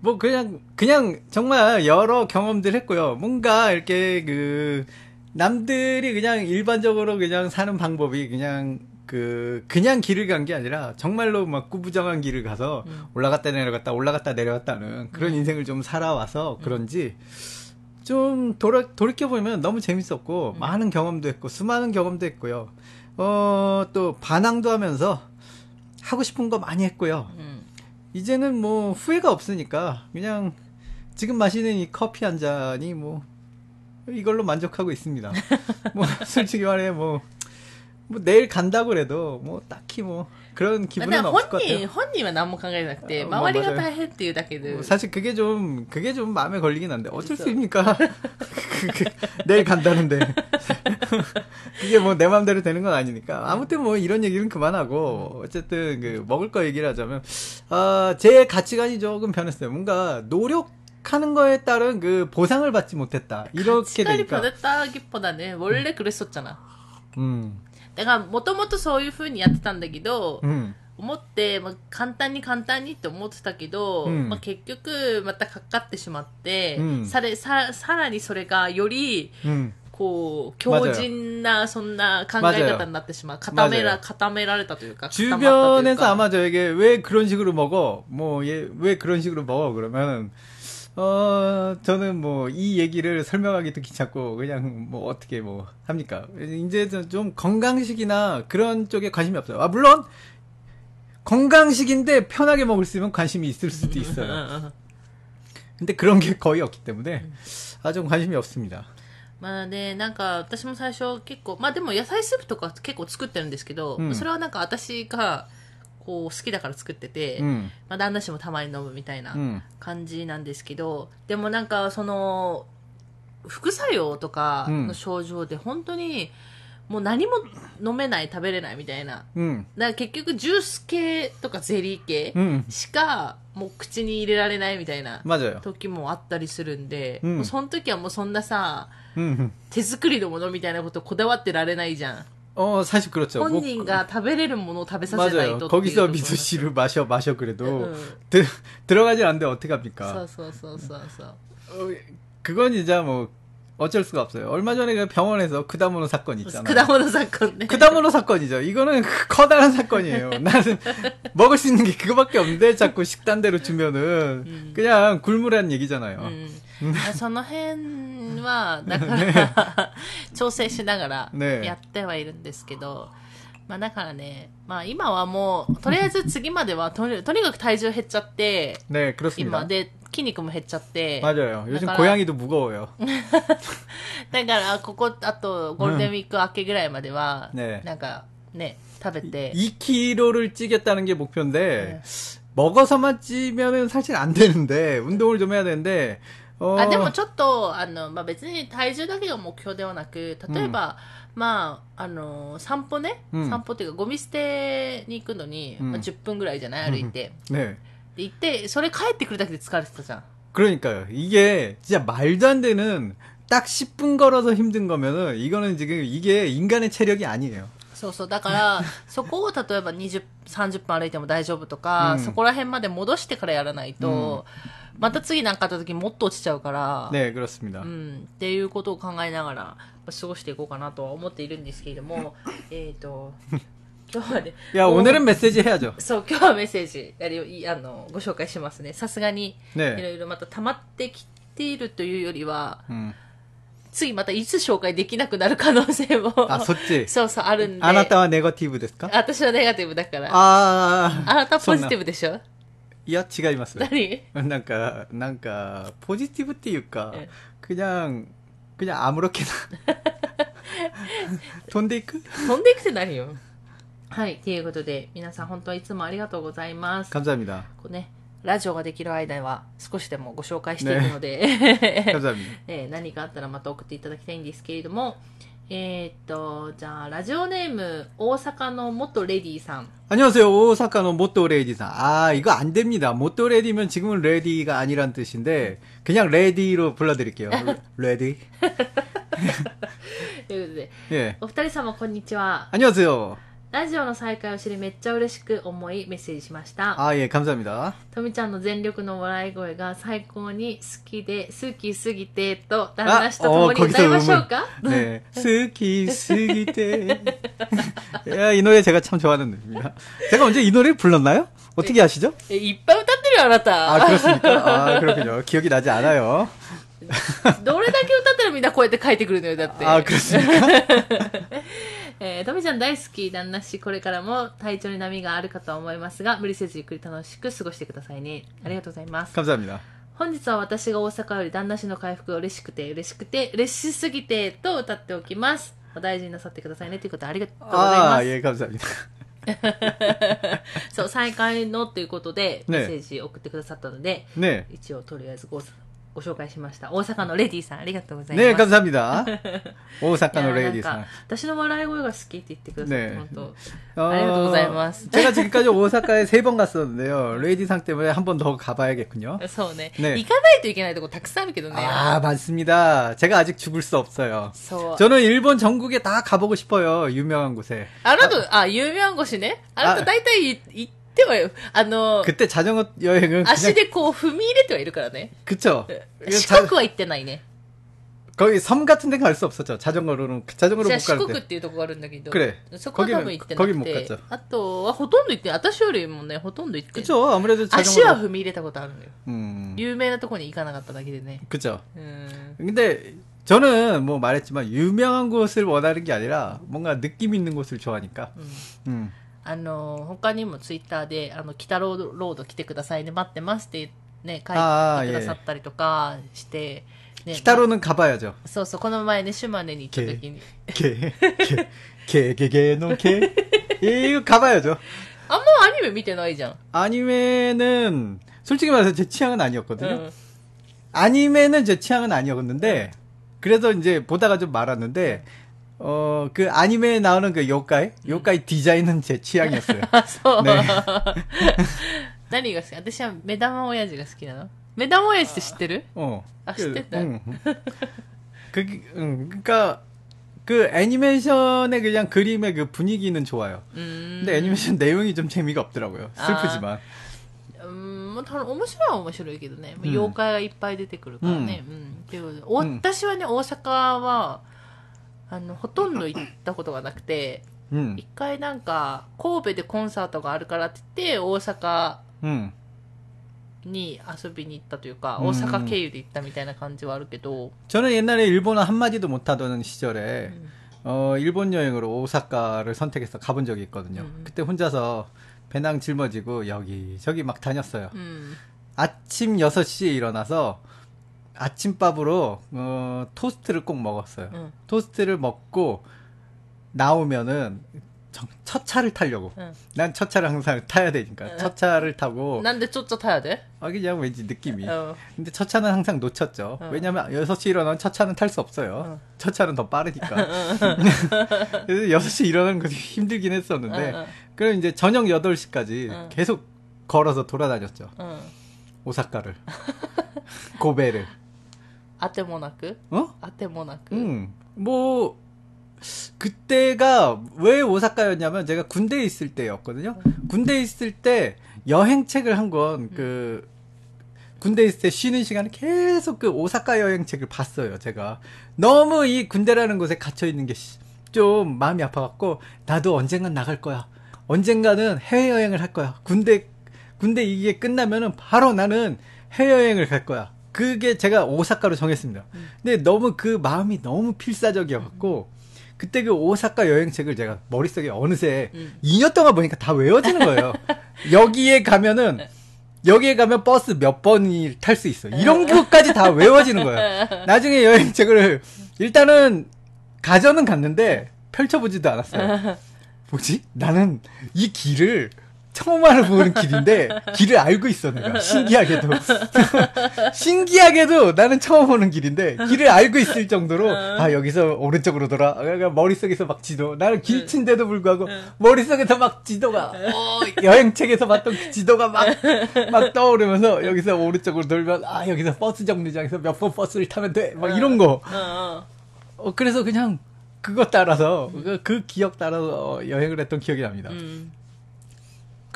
Speaker 2: 뭐 그냥 그냥 정말 여러 경험들 했고요. 뭔가 이렇게 그 남들이 그냥 일반적으로 그냥 사는 방법이 그냥 그 그냥 길을 간 게 아니라 정말로 막 꾸부정한 길을 가서 올라갔다 내려갔다 올라갔다 내려갔다는 그런 인생을 좀 살아와서 그런지 좀 돌아, 돌이켜 보면 너무 재밌었고, 많은 경험도 했고, 수많은 경험도 했고요. 어, 또, 반항도 하면서 하고 싶은 거 많이 했고요. 이제는 뭐, 후회가 없으니까, 그냥, 지금 마시는 이 커피 한 잔이 뭐, 이걸로 만족하고 있습니다. 뭐, 솔직히 말해, 뭐, 뭐, 내일 간다고 그래도, 뭐, 딱히 뭐, 그런
Speaker 1: ま
Speaker 2: 기분은
Speaker 1: あ、だ
Speaker 2: 없을
Speaker 1: から
Speaker 2: 것
Speaker 1: 本
Speaker 2: 같아요.
Speaker 1: 人、本人は何も考えなくて、
Speaker 2: あまあ
Speaker 1: 周りが
Speaker 2: 맞아요
Speaker 1: 大変っていうだけで。
Speaker 2: 뭐 사실 그게 좀 그게 좀 마음에 걸리긴 한데 어쩔 수
Speaker 1: 그래서-
Speaker 2: 있습니까? 그- 그- 내일 간다는데 그게 뭐 내 마음대로 되는 건 아니니까 아무튼 뭐 이런 얘기는 그만하고 어쨌든 그 먹을 거 얘기를 하자면 아제 가치관이 조금 변했어요. 뭔가 노력하는 거에 따른 그 보상을 받지 못했다
Speaker 1: し
Speaker 2: 이렇게
Speaker 1: っかりパ
Speaker 2: 되니까
Speaker 1: デッタギッポだね。원래 그랬었잖아。
Speaker 2: 음
Speaker 1: だから、もともとそういう風にやってたんだけど、
Speaker 2: 음
Speaker 1: 思って、まあ、簡単に簡単にって思ってたけど、
Speaker 2: うん
Speaker 1: まあ、結局またかかってしまって、
Speaker 2: うん
Speaker 1: されささらにそれがより
Speaker 2: 음
Speaker 1: こう強靭なそんな考え方になってしまう固めら
Speaker 2: 맞아요
Speaker 1: 固められたというか固まったという
Speaker 2: 주변에서
Speaker 1: か
Speaker 2: 아마 저에게 왜 그런 식으로 먹어? 뭐, 얘, 왜 그런 식으로 먹어? 그러면, 어, 저는 뭐, 이 얘기를 설명하기도 귀찮고, 그냥 뭐, 어떻게 뭐, 합니까? 이제 좀 건강식이나 그런 쪽에 관심이 없어요. 아, 물론, 건강식인데 편하게 먹을 수 있으면 관심이 있을 수도
Speaker 1: うん
Speaker 2: 있어요.
Speaker 1: うん
Speaker 2: 근데 그런 게 거의 없기 때문에, 아, 좀 관심이 없습니다.
Speaker 1: まあね、なんか私も最初結構、まあでも野菜スープとか結構作ってるんですけど、
Speaker 2: うん
Speaker 1: それはなんか私が こう好きだから作ってて、
Speaker 2: うん、
Speaker 1: まあ、旦那氏もたまに飲むみたいな感じなんですけど、でもなんかその副作用とかの症状で本当にもう何も飲めない食べれないみたいな、
Speaker 2: うん、
Speaker 1: だから結局ジュース系とかゼリー系しかもう口に入れられないみたいな時もあったりするんで、
Speaker 2: うん、
Speaker 1: もうその時はもうそんなさ、
Speaker 2: うん、
Speaker 1: 手作りのものみたいなことこだわってられないじゃん。
Speaker 2: 어 사실 그렇죠.
Speaker 1: 언니가 다베레는
Speaker 2: 모노
Speaker 1: 다베사제나이 또
Speaker 2: 거기서 미소씨를 마셔 마셔 그래도
Speaker 1: 네, 네.
Speaker 2: 드, 들어가질 않는데 어떻게 합니까?
Speaker 1: 써써써써써.
Speaker 2: 어, 그건 이제 뭐 어쩔 수가 없어요. 얼마 전에 그 병원에서 그다모노 사건 있잖아요.
Speaker 1: 그다모노 사건. 네.
Speaker 2: 그다모노 사건이죠. 이거는 커다란 사건이에요. 나는 먹을 수 있는 게 그거밖에 없는데 자꾸 식단대로 주면은 음. 그냥 굶으라는 얘기잖아요.
Speaker 1: 음. その辺は、だから、調整しながら
Speaker 2: ね
Speaker 1: やってはいるんですけど、まあだからね、まあ今はもう、とりあえず次まではとに、とにかく体重減っちゃって、
Speaker 2: 네, 그렇습니다.
Speaker 1: 今で筋肉も減っちゃって、
Speaker 2: 맞아요. 요즘
Speaker 1: 나가라.
Speaker 2: 고양이도 무거워요.
Speaker 1: だから、ここ、あと、ゴールデンウィーク明けぐらいまでは、
Speaker 2: ね
Speaker 1: なんか、ね、食べて、
Speaker 2: 2kg를 찌겠다는 게 목표인데 먹어서만 찌면은 사실 안 되는데 운동을 좀 해야 되는데 어,
Speaker 1: あでもちょっと、あの、まあ、別に体重だけが目標ではなく、例えば、まあ、あの、散歩ね、
Speaker 2: うん
Speaker 1: 散歩っていうか、ゴミ捨てに行くのに、
Speaker 2: うん
Speaker 1: まあ、10分ぐらいじゃない歩いて。
Speaker 2: 네.
Speaker 1: で、行って、それ帰ってくるだけで疲れてたじゃん。
Speaker 2: 그러니까요. 이게 진짜 말도 안 되는 딱 10분 걸어서 힘든 거면은 이거는 지금 이게 인간의 체력이 아니에요.
Speaker 1: そうそう。だから、そこを例えば20、30分歩いても大丈夫とか、
Speaker 2: うん
Speaker 1: そこら辺まで戻してからやらないと、 また次なんかあった時もっと落ちちゃうから、
Speaker 2: 네, 그렇습니다.
Speaker 1: うん、っていうことを考えながらまあ過ごしていこうかなとは思っているんですけれども、えっと、今日はね、
Speaker 2: 야, 오늘은 메시지 해야죠.
Speaker 1: そう、今日はメッセージやりいあのご紹介しますね。さすがに、いろ
Speaker 2: 네.
Speaker 1: いろまた溜まってきているというよりは、
Speaker 2: 음.
Speaker 1: 次またいつ紹介できなくなる可能性も、
Speaker 2: 아, 소찌.
Speaker 1: そうそうあるんで、
Speaker 2: 아나타와 네거티브 ですか?
Speaker 1: 私はネガティブだから、
Speaker 2: 아,
Speaker 1: あなたポジティ
Speaker 2: ブ。
Speaker 1: ブでしょ
Speaker 2: いや、違います。
Speaker 1: 何
Speaker 2: なんか、なんか、ポジティブっていうか
Speaker 1: え、
Speaker 2: 그냥, 그냥 아무렇게나. 飛んでいく
Speaker 1: 飛んでいくって何よはい、ということで、皆さん本当はいつもありがとうございます。
Speaker 2: 감사합니다.
Speaker 1: こうね、 ラジオができる間は少しでもご紹介していくので、
Speaker 2: 감사합니다.
Speaker 1: えー何かあったらまた送っていただきたいんですけれども、 えーっと、じゃあ、ラジオネーム、大阪の元レディさん。
Speaker 2: 안녕하세요. 오사카노 모토 레디상. 아, 이거 안 됩니다. 모토 레디면 지금은 레디가 아니란 뜻인데 그냥 레디로 불러드릴게요. 레디.
Speaker 1: ということで、
Speaker 2: 예.
Speaker 1: お二人様こんにちは。
Speaker 2: 안녕하세요.
Speaker 1: ラジオの再開を知りめっちゃ嬉しく思いメッセージしました。
Speaker 2: 아, 예, 감사합니다.
Speaker 1: とみちゃんの全力の笑い声が最高に好きで、好きすぎてと、旦那氏と共に歌いましょうか
Speaker 2: 네. 스키, 스기때. 야, 이 노래 제가 참 좋아하는 노래입니다. 제가 언제 이 노래 불렀나요? 어떻게 아시죠?
Speaker 1: えいっぱい歌ってるよ、あなた。
Speaker 2: 아, 그렇습니까? 아, 그렇군요. 기억이 나지 않아요.
Speaker 1: どれだけ歌ったらみんなこうやって書いてくるのよ、だって。
Speaker 2: 아, 그렇습니까?
Speaker 1: えー、とみちゃん大好き旦那氏これからも体調に波があるかとは思いますが無理せずゆっくり楽しく過ごしてくださいねありがとうございます
Speaker 2: 감사합니다.
Speaker 1: 本日は私が大阪より旦那氏の回復が嬉しくて嬉しくて嬉しすぎてと歌っておきますお大事になさってくださいねということでありがとうございま
Speaker 2: 아,
Speaker 1: す、
Speaker 2: 예, 감사합니다.
Speaker 1: そう再開のということで
Speaker 2: ね
Speaker 1: メッセージ送ってくださったので、
Speaker 2: 네.
Speaker 1: 一応とりあえずご ご紹介しました大阪のレディさんありがとうございます
Speaker 2: 네, 감사합니다.
Speaker 1: いや
Speaker 2: 오사카노
Speaker 1: なん
Speaker 2: 레이디
Speaker 1: か
Speaker 2: 상.
Speaker 1: 私の笑い声が好きって言ってくださって、
Speaker 2: ね
Speaker 1: 本当
Speaker 2: 어,
Speaker 1: ありがとうございます。
Speaker 2: 제가 지금까지 오사카에 세 번 갔었는데요. 레이디상 때문에 한 번 더 가봐야겠군요.
Speaker 1: そうね
Speaker 2: ね
Speaker 1: 行かないといけないとこたくさんあるけどね。
Speaker 2: 아, 많습니다. 제가 아직 죽을 수 없어요.
Speaker 1: そう。
Speaker 2: 저는 일본 전국에 다 가보고 싶어요. 유명한 곳에.
Speaker 1: あなた、あ、有名越しね。あなた
Speaker 2: あ
Speaker 1: 大体い行っ てはよ。あの、
Speaker 2: 그때 자전거 여행은
Speaker 1: 足
Speaker 2: 그냥
Speaker 1: でこう踏み入れてはいるからね。
Speaker 2: 그쵸.
Speaker 1: 四
Speaker 2: 자-
Speaker 1: 国は行ってないね。
Speaker 2: 거기 섬 같은 데 갈 수 없었죠. 자전거로는 자전거로
Speaker 1: じゃあ
Speaker 2: 못
Speaker 1: 四
Speaker 2: 가는데.
Speaker 1: 国っていうとこがあるんだけど。
Speaker 2: 그래
Speaker 1: そこは多分行ってな
Speaker 2: 거기
Speaker 1: く
Speaker 2: 못
Speaker 1: て
Speaker 2: 갔죠.
Speaker 1: 。あとはほとんど行ってない。私よりもね、ほとんど行ってない。
Speaker 2: 그쵸. 아무래도
Speaker 1: 足は
Speaker 2: 자전거.
Speaker 1: 踏み入れたことあるのよ。
Speaker 2: 음.
Speaker 1: 有名なとこに行かなかっただけでね。
Speaker 2: 그쵸.
Speaker 1: うん。
Speaker 2: 근데 저는 뭐 말했지만 유명한 곳을 원하는 게 아니라 뭔가 느낌 있는 곳을 좋아하니까.
Speaker 1: うん
Speaker 2: 음.
Speaker 1: あの、他にもツイッターで、あの、北ロード,ロード来てくださいね、待ってますって、ね、書いてくださったりとかして、ね。
Speaker 2: 北ローの가ー야 죠。
Speaker 1: そうそう、この前ね、島根に行った時に。
Speaker 2: ゲー、ゲー、ゲー、ゲー、ゲー、ゲー、ゲー、ゲー、가봐야 죠。
Speaker 1: あんまアニメ見てないじゃん。
Speaker 2: アニメ 는、 솔직히 말해서 제 취향은 아니었거든 요。 アニメ는제 취향은 아니었는 데、 그래서 이제 보다가 좀 말았는 데、 응 어 그 아니메에 나오는 그 요가이 요가이 디자인은 제 취향이었어요.
Speaker 1: あ、そう。
Speaker 2: ね
Speaker 1: 何が好き私は目玉親父が好きなの目玉親父って知ってる
Speaker 2: 어.
Speaker 1: 아,
Speaker 2: 그,
Speaker 1: 시대다.
Speaker 2: 응. 그, 응, 그니까, 그 애니메이션의 그냥 그림의 그 분위기는 좋아요.
Speaker 1: うーん。
Speaker 2: 근데 애니메이션 내용이 좀 재미가 없더라고요. 슬프지만.
Speaker 1: うーん、まあ、た面白いは面白いけどね。
Speaker 2: うん
Speaker 1: 妖怪がいっぱい出てくるからね。うん。っていうことでお
Speaker 2: うん
Speaker 1: 私はね、大阪は、 あの、ほとんど行ったことがなくて、
Speaker 2: 음,
Speaker 1: 一回なんか、神戸でコンサートがあるからって言って、大阪
Speaker 2: 음.
Speaker 1: に遊びに行ったというか、
Speaker 2: うん
Speaker 1: 大阪経由で行ったみたいな感じはあるけど、
Speaker 2: 저는 옛날에 일본어 한마디도 못하던 시절에,
Speaker 1: 음.
Speaker 2: 어, 일본 여행으로 오사카를 선택해서 가본 적이 있거든요.
Speaker 1: 음.
Speaker 2: 그때 혼자서 배낭 짊어지고 여기저기 막 다녔어요.
Speaker 1: うん。
Speaker 2: 아침 6시에 일어나서 아침밥으로 어, 토스트를 꼭 먹었어요.
Speaker 1: 응.
Speaker 2: 토스트를 먹고 나오면은 첫 차를 타려고.
Speaker 1: 응.
Speaker 2: 난첫 차를 항상 타야 되니까.
Speaker 1: 응.
Speaker 2: 첫 차를 타고.
Speaker 1: 난 내 쫓아 타야 돼?
Speaker 2: 아, 그냥 왠지 느낌이.
Speaker 1: 어.
Speaker 2: 근데 첫 차는 항상 놓쳤죠.
Speaker 1: 어.
Speaker 2: 왜냐면 6시 일어나면 첫 차는 탈 수 없어요.
Speaker 1: 어.
Speaker 2: 첫 차는 더 빠르니까. 그래서 6시 일어나는 것도 힘들긴 했었는데. 그럼 이제 저녁 8시까지 계속 걸어서 돌아다녔죠. 오사카를. 고베를.
Speaker 1: あてもなく
Speaker 2: 어?
Speaker 1: あてもなく
Speaker 2: 음, 뭐, 그때가 왜 오사카였냐면 제가 군대에 있을 때였거든요. 군대에 있을 때 여행책을 한 권, 그, 군대에 있을 때 쉬는 시간에 계속 그 오사카 여행책을 봤어요, 제가. 너무 이 군대라는 곳에 갇혀있는 게 좀 마음이 아파갖고, 나도 언젠간 나갈 거야. 언젠가는 해외여행을 할 거야. 군대, 군대 이게 끝나면은 바로 나는 해외여행을 갈 거야. 그게 제가 오사카로 정했습니다. 근데 너무 그 마음이 너무 필사적이어갖고, 그때 그 오사카 여행책을 제가 머릿속에 어느새
Speaker 1: 음.
Speaker 2: 2년 동안 보니까 다 외워지는 거예요. 여기에 가면은, 여기에 가면 버스 몇 번이 탈 수 있어. 이런 것까지 다 외워지는 거예요. 나중에 여행책을, 일단은, 가전은 갔는데, 펼쳐보지도 않았어요. 뭐지? 나는 이 길을 처음 알아보는 길인데 길을 알고 있어 내가. 신기하게도. 신기하게도 나는 처음 오는 길인데 길을 알고 있을 정도로 아 여기서 오른쪽으로 돌아. 그러니까 머릿속에서 막 지도. 나는 길친데도 불구하고 머릿속에서 막 지도가 어, 여행책에서 봤던 그 지도가 막 막 떠오르면서 여기서 오른쪽으로 돌면 아 여기서 버스 정류장에서 몇 번 버스를 타면 돼. 막 이런 거.
Speaker 1: 어, 어.
Speaker 2: 어, 그래서 그냥 그거 따라서 그, 그 기억 따라서 여행을 했던 기억이
Speaker 1: 납니다.う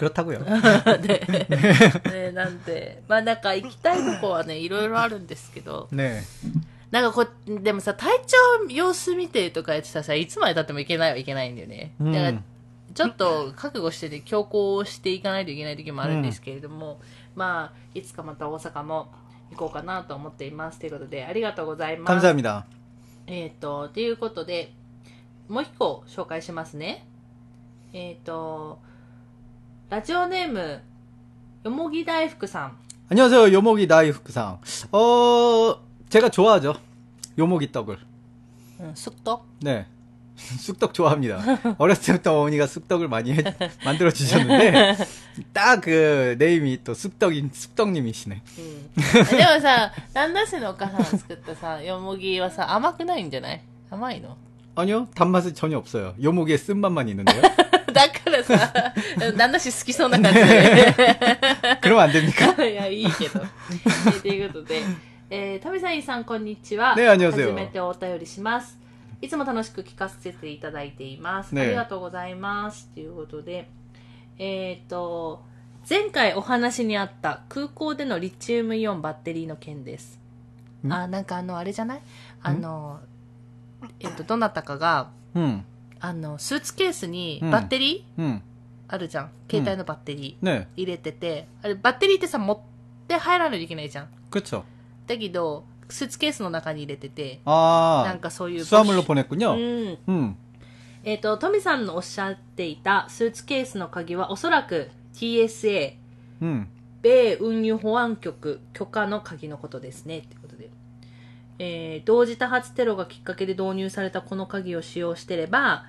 Speaker 2: っタグよ。
Speaker 1: で ね なんで、まあなんか行きたいとこはね、いろいろあるんですけど。
Speaker 2: ね
Speaker 1: なんかこ、でもさ、体調様子見てとかやってたらさ、いつまで経ってもいけないはいけないんだよね。うん、だからちょっと覚悟してて、強行していかないといけない時もあるんですけれども、うん、まあ、いつかまた大阪も行こうかなと思っています。ということで、ありがとうございます。
Speaker 2: 神様
Speaker 1: えっ、と、ということで、もう一個紹介しますね。えっ、ー、と、ラジオネーム、よもぎ大福さん。
Speaker 2: 안녕하세요. 요모기 나이프상. 어, 제가 좋아하죠. 요모기 떡을.
Speaker 1: うん、すっと
Speaker 2: 네. 쑥떡 좋아합니다. 어렸을 때부터 어머니가 쑥떡을 많이 해- 만들어 주셨는데 딱 그 네임이 또 쑥떡인 쑥떡님이시네.
Speaker 1: うん。でもさ、旦那氏のお母さんが作ったさ、よもぎはさ、甘くないんじゃない甘いの
Speaker 2: 아니요, 단맛은 전혀 없어요. 요모기의 쓴맛만 있는데요.
Speaker 1: だからさ、旦那氏好きそうな感じで。
Speaker 2: 그러면 안 됩니까?
Speaker 1: いや、いいけど。えーということで、えー、タミさんさん、こんにちは。
Speaker 2: ね안녕하세요
Speaker 1: 初めてお便りします。いつも楽しく聞かせていただいています。
Speaker 2: ね
Speaker 1: ありがとうございます。ということで、えっ、と、前回お話にあった空港でのリチウムイオンバッテリーの件です。
Speaker 2: ん
Speaker 1: あ、なんかあの、あれじゃないあの、えっ、と、どなたかが、
Speaker 2: 음,
Speaker 1: あの、スーツケースに
Speaker 2: うん
Speaker 1: バッテリー、
Speaker 2: 음,
Speaker 1: あるじゃん。携帯のバッテリー。
Speaker 2: 네,
Speaker 1: 入れてて、あれ、バッテリーってさ、持って入らないといけないじゃん。
Speaker 2: 그렇죠.
Speaker 1: だけど、スーツケースの中に入れてて、
Speaker 2: 아,
Speaker 1: なんかそういう。
Speaker 2: 수화물로
Speaker 1: う
Speaker 2: 보냈군요.
Speaker 1: ん。
Speaker 2: 음,
Speaker 1: えっ、と、トミさんのおっしゃっていたスーツケースの鍵はおそらく TSA、
Speaker 2: 음,
Speaker 1: 米運輸保安局許可の鍵のことですね。 ってことで。えー同時多発テロがきっかけで導入されたこの鍵を使用してれば、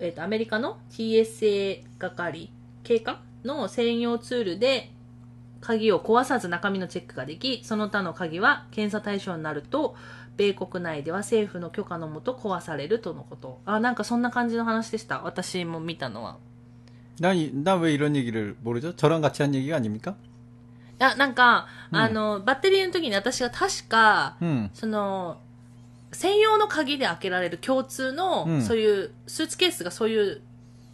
Speaker 1: えっ、と、アメリカの TSA 係、警官の専用ツールで鍵を壊さず中身のチェックができ、その他の鍵は検査対象になると、米国内では政府の許可のもと壊されるとのこと。あ、なんかそんな感じの話でした。私も見たのは。
Speaker 2: 난, 난 왜 이런 얘기를 모르죠? 저랑 같이 한 얘기가 아닙니까?
Speaker 1: いや、なんか、
Speaker 2: うん。
Speaker 1: あの、バッテリーの時に私が確か、
Speaker 2: 음,
Speaker 1: その、専用の鍵で開けられる共通の、
Speaker 2: うん。
Speaker 1: そういうスーツケースがそういう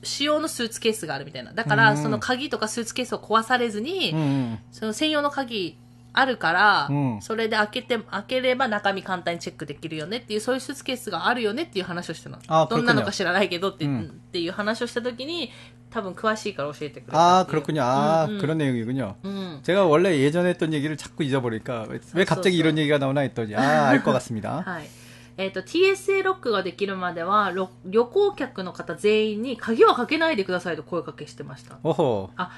Speaker 1: 仕様のスーツケースがあるみたいな。だから、
Speaker 2: うん。
Speaker 1: その鍵とかスーツケースを壊されずに、
Speaker 2: 음,
Speaker 1: その専用の鍵あるから、
Speaker 2: うん
Speaker 1: それで開けて、開ければ中身簡単にチェックできるよねっていう、そういうスーツケースがあるよねっていう話をしてたの。
Speaker 2: あ
Speaker 1: どんなのか知らないけどって,、
Speaker 2: うん
Speaker 1: っていう話をした時に、多分詳しいから教えてくれた
Speaker 2: 아,
Speaker 1: っていう。
Speaker 2: 그렇군요. 아,
Speaker 1: うんうん
Speaker 2: 그런 내용이군요.
Speaker 1: うん。
Speaker 2: 제가 원래 예전에 했던 얘기를 자꾸 잊어버리니까 왜, 왜 갑자기
Speaker 1: 써, 써.
Speaker 2: 이런 얘기가 나오나 했더니 아, 알 것 같습니다.
Speaker 1: はい。えっ、と、TSA ロックができるまでは、ろ旅行客の方全員に鍵はかけないでくださいと声かけしてました。
Speaker 2: 오호.
Speaker 1: あ、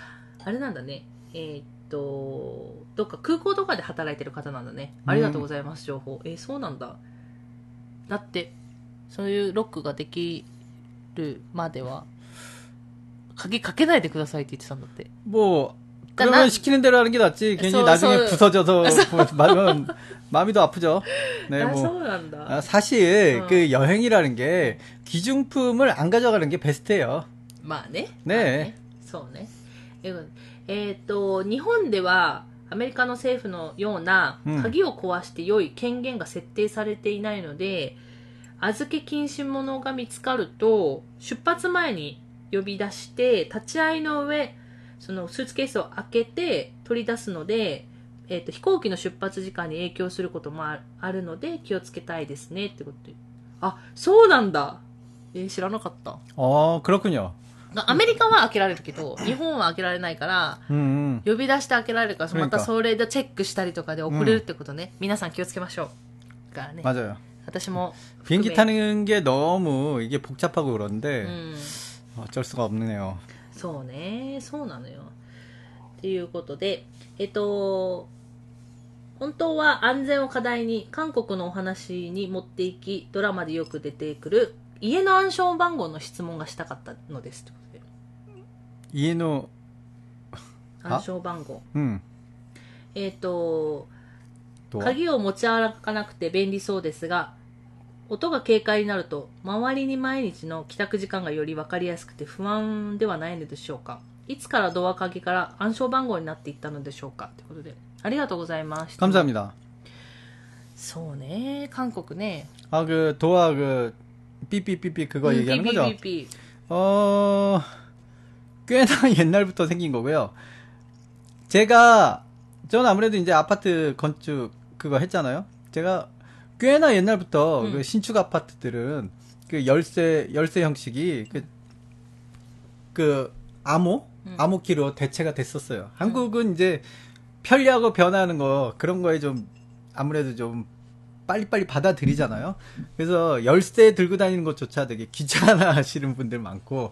Speaker 1: あれなんだね。えっ、 と、どっか空港とかで働いてる方なんだね。ありがとうございます、情報。えーそうなんだ。だって、そういうロックができるまでは、鍵かけないでくださいって言ってたんだって。
Speaker 2: 뭐
Speaker 1: 그러니까
Speaker 2: 그러면
Speaker 1: 난-
Speaker 2: 시키는 대로 하는 게 낫지. 괜히
Speaker 1: 서-
Speaker 2: 나중에
Speaker 1: 서-
Speaker 2: 부서져서 뭐, 마음 마음이 더 아프죠. 네,
Speaker 1: あ、そ
Speaker 2: 뭐
Speaker 1: うなんだ。
Speaker 2: 아, 사실
Speaker 1: 어.
Speaker 2: 그 여행이라는 게 기중품을 안 가져가는 게 베스트예요.
Speaker 1: まあね。
Speaker 2: ね
Speaker 1: そうね。 えっ、ー、と、日本では、アメリカの政府のような、鍵を壊して良い権限が設定されていないので、うん、預け禁止物が見つかると、出発前に呼び出して、立ち会いの上、そのスーツケースを開けて取り出すので、えーと、飛行機の出発時間に影響することもあるので気をつけたいですねってことあそうなんだ。えー、知らなかった。
Speaker 2: ああクラク
Speaker 1: アメリカは開けられるけど、日本は開けられないから、
Speaker 2: 음, 음.
Speaker 1: 呼び出して開けられるから、また
Speaker 2: 그러니까
Speaker 1: それでチェックしたりとかで遅れるってことね。皆さん気をつけましょう。からね。
Speaker 2: 맞아요.
Speaker 1: 私も。
Speaker 2: 비행기
Speaker 1: 含め
Speaker 2: 타는 게 너무 이게 복잡하고
Speaker 1: う
Speaker 2: 그런데
Speaker 1: ん。
Speaker 2: 어쩔 수가 없네요.
Speaker 1: そうね。そうなのよ。っていうことで、えっと、本当は安全を課題に韓国のお話に持っていき、ドラマでよく出てくる家の暗証番号の質問がしたかったのです ってことで。
Speaker 2: 이해노
Speaker 1: 暗証番号。
Speaker 2: 음.
Speaker 1: えっ、と、
Speaker 2: 또
Speaker 1: 鍵を持ち歩かなくて便利そうですが、音が軽快になると、周りに毎日の帰宅時間がより分かりやすくて不安ではないのでしょうか。いつからドア鍵から暗証番号になっていったのでしょうかということで。ありがとうございます。
Speaker 2: 감사합니다.
Speaker 1: そうね、韓国ね。
Speaker 2: 아, 그, 도화, 그, 삐삐삐삐 그거
Speaker 1: うん
Speaker 2: 얘기하는 거죠?
Speaker 1: 삐삐삐삐.
Speaker 2: 어, 꽤나 옛날부터 생긴 거고요. 제가, 저는 아무래도 이제 아파트 건축 그거 했잖아요. 제가 꽤나 옛날부터
Speaker 1: 음.
Speaker 2: 그 신축 아파트들은 그 열쇠, 열쇠 형식이 그, 그, 암호?
Speaker 1: 음.
Speaker 2: 암호키로 대체가 됐었어요. 한국은 이제 편리하고 변하는 거, 그런 거에 좀 아무래도 좀 빨리빨리 받아들이잖아요. 그래서 열쇠 들고 다니는 것조차 되게 귀찮아 하시는 분들 많고,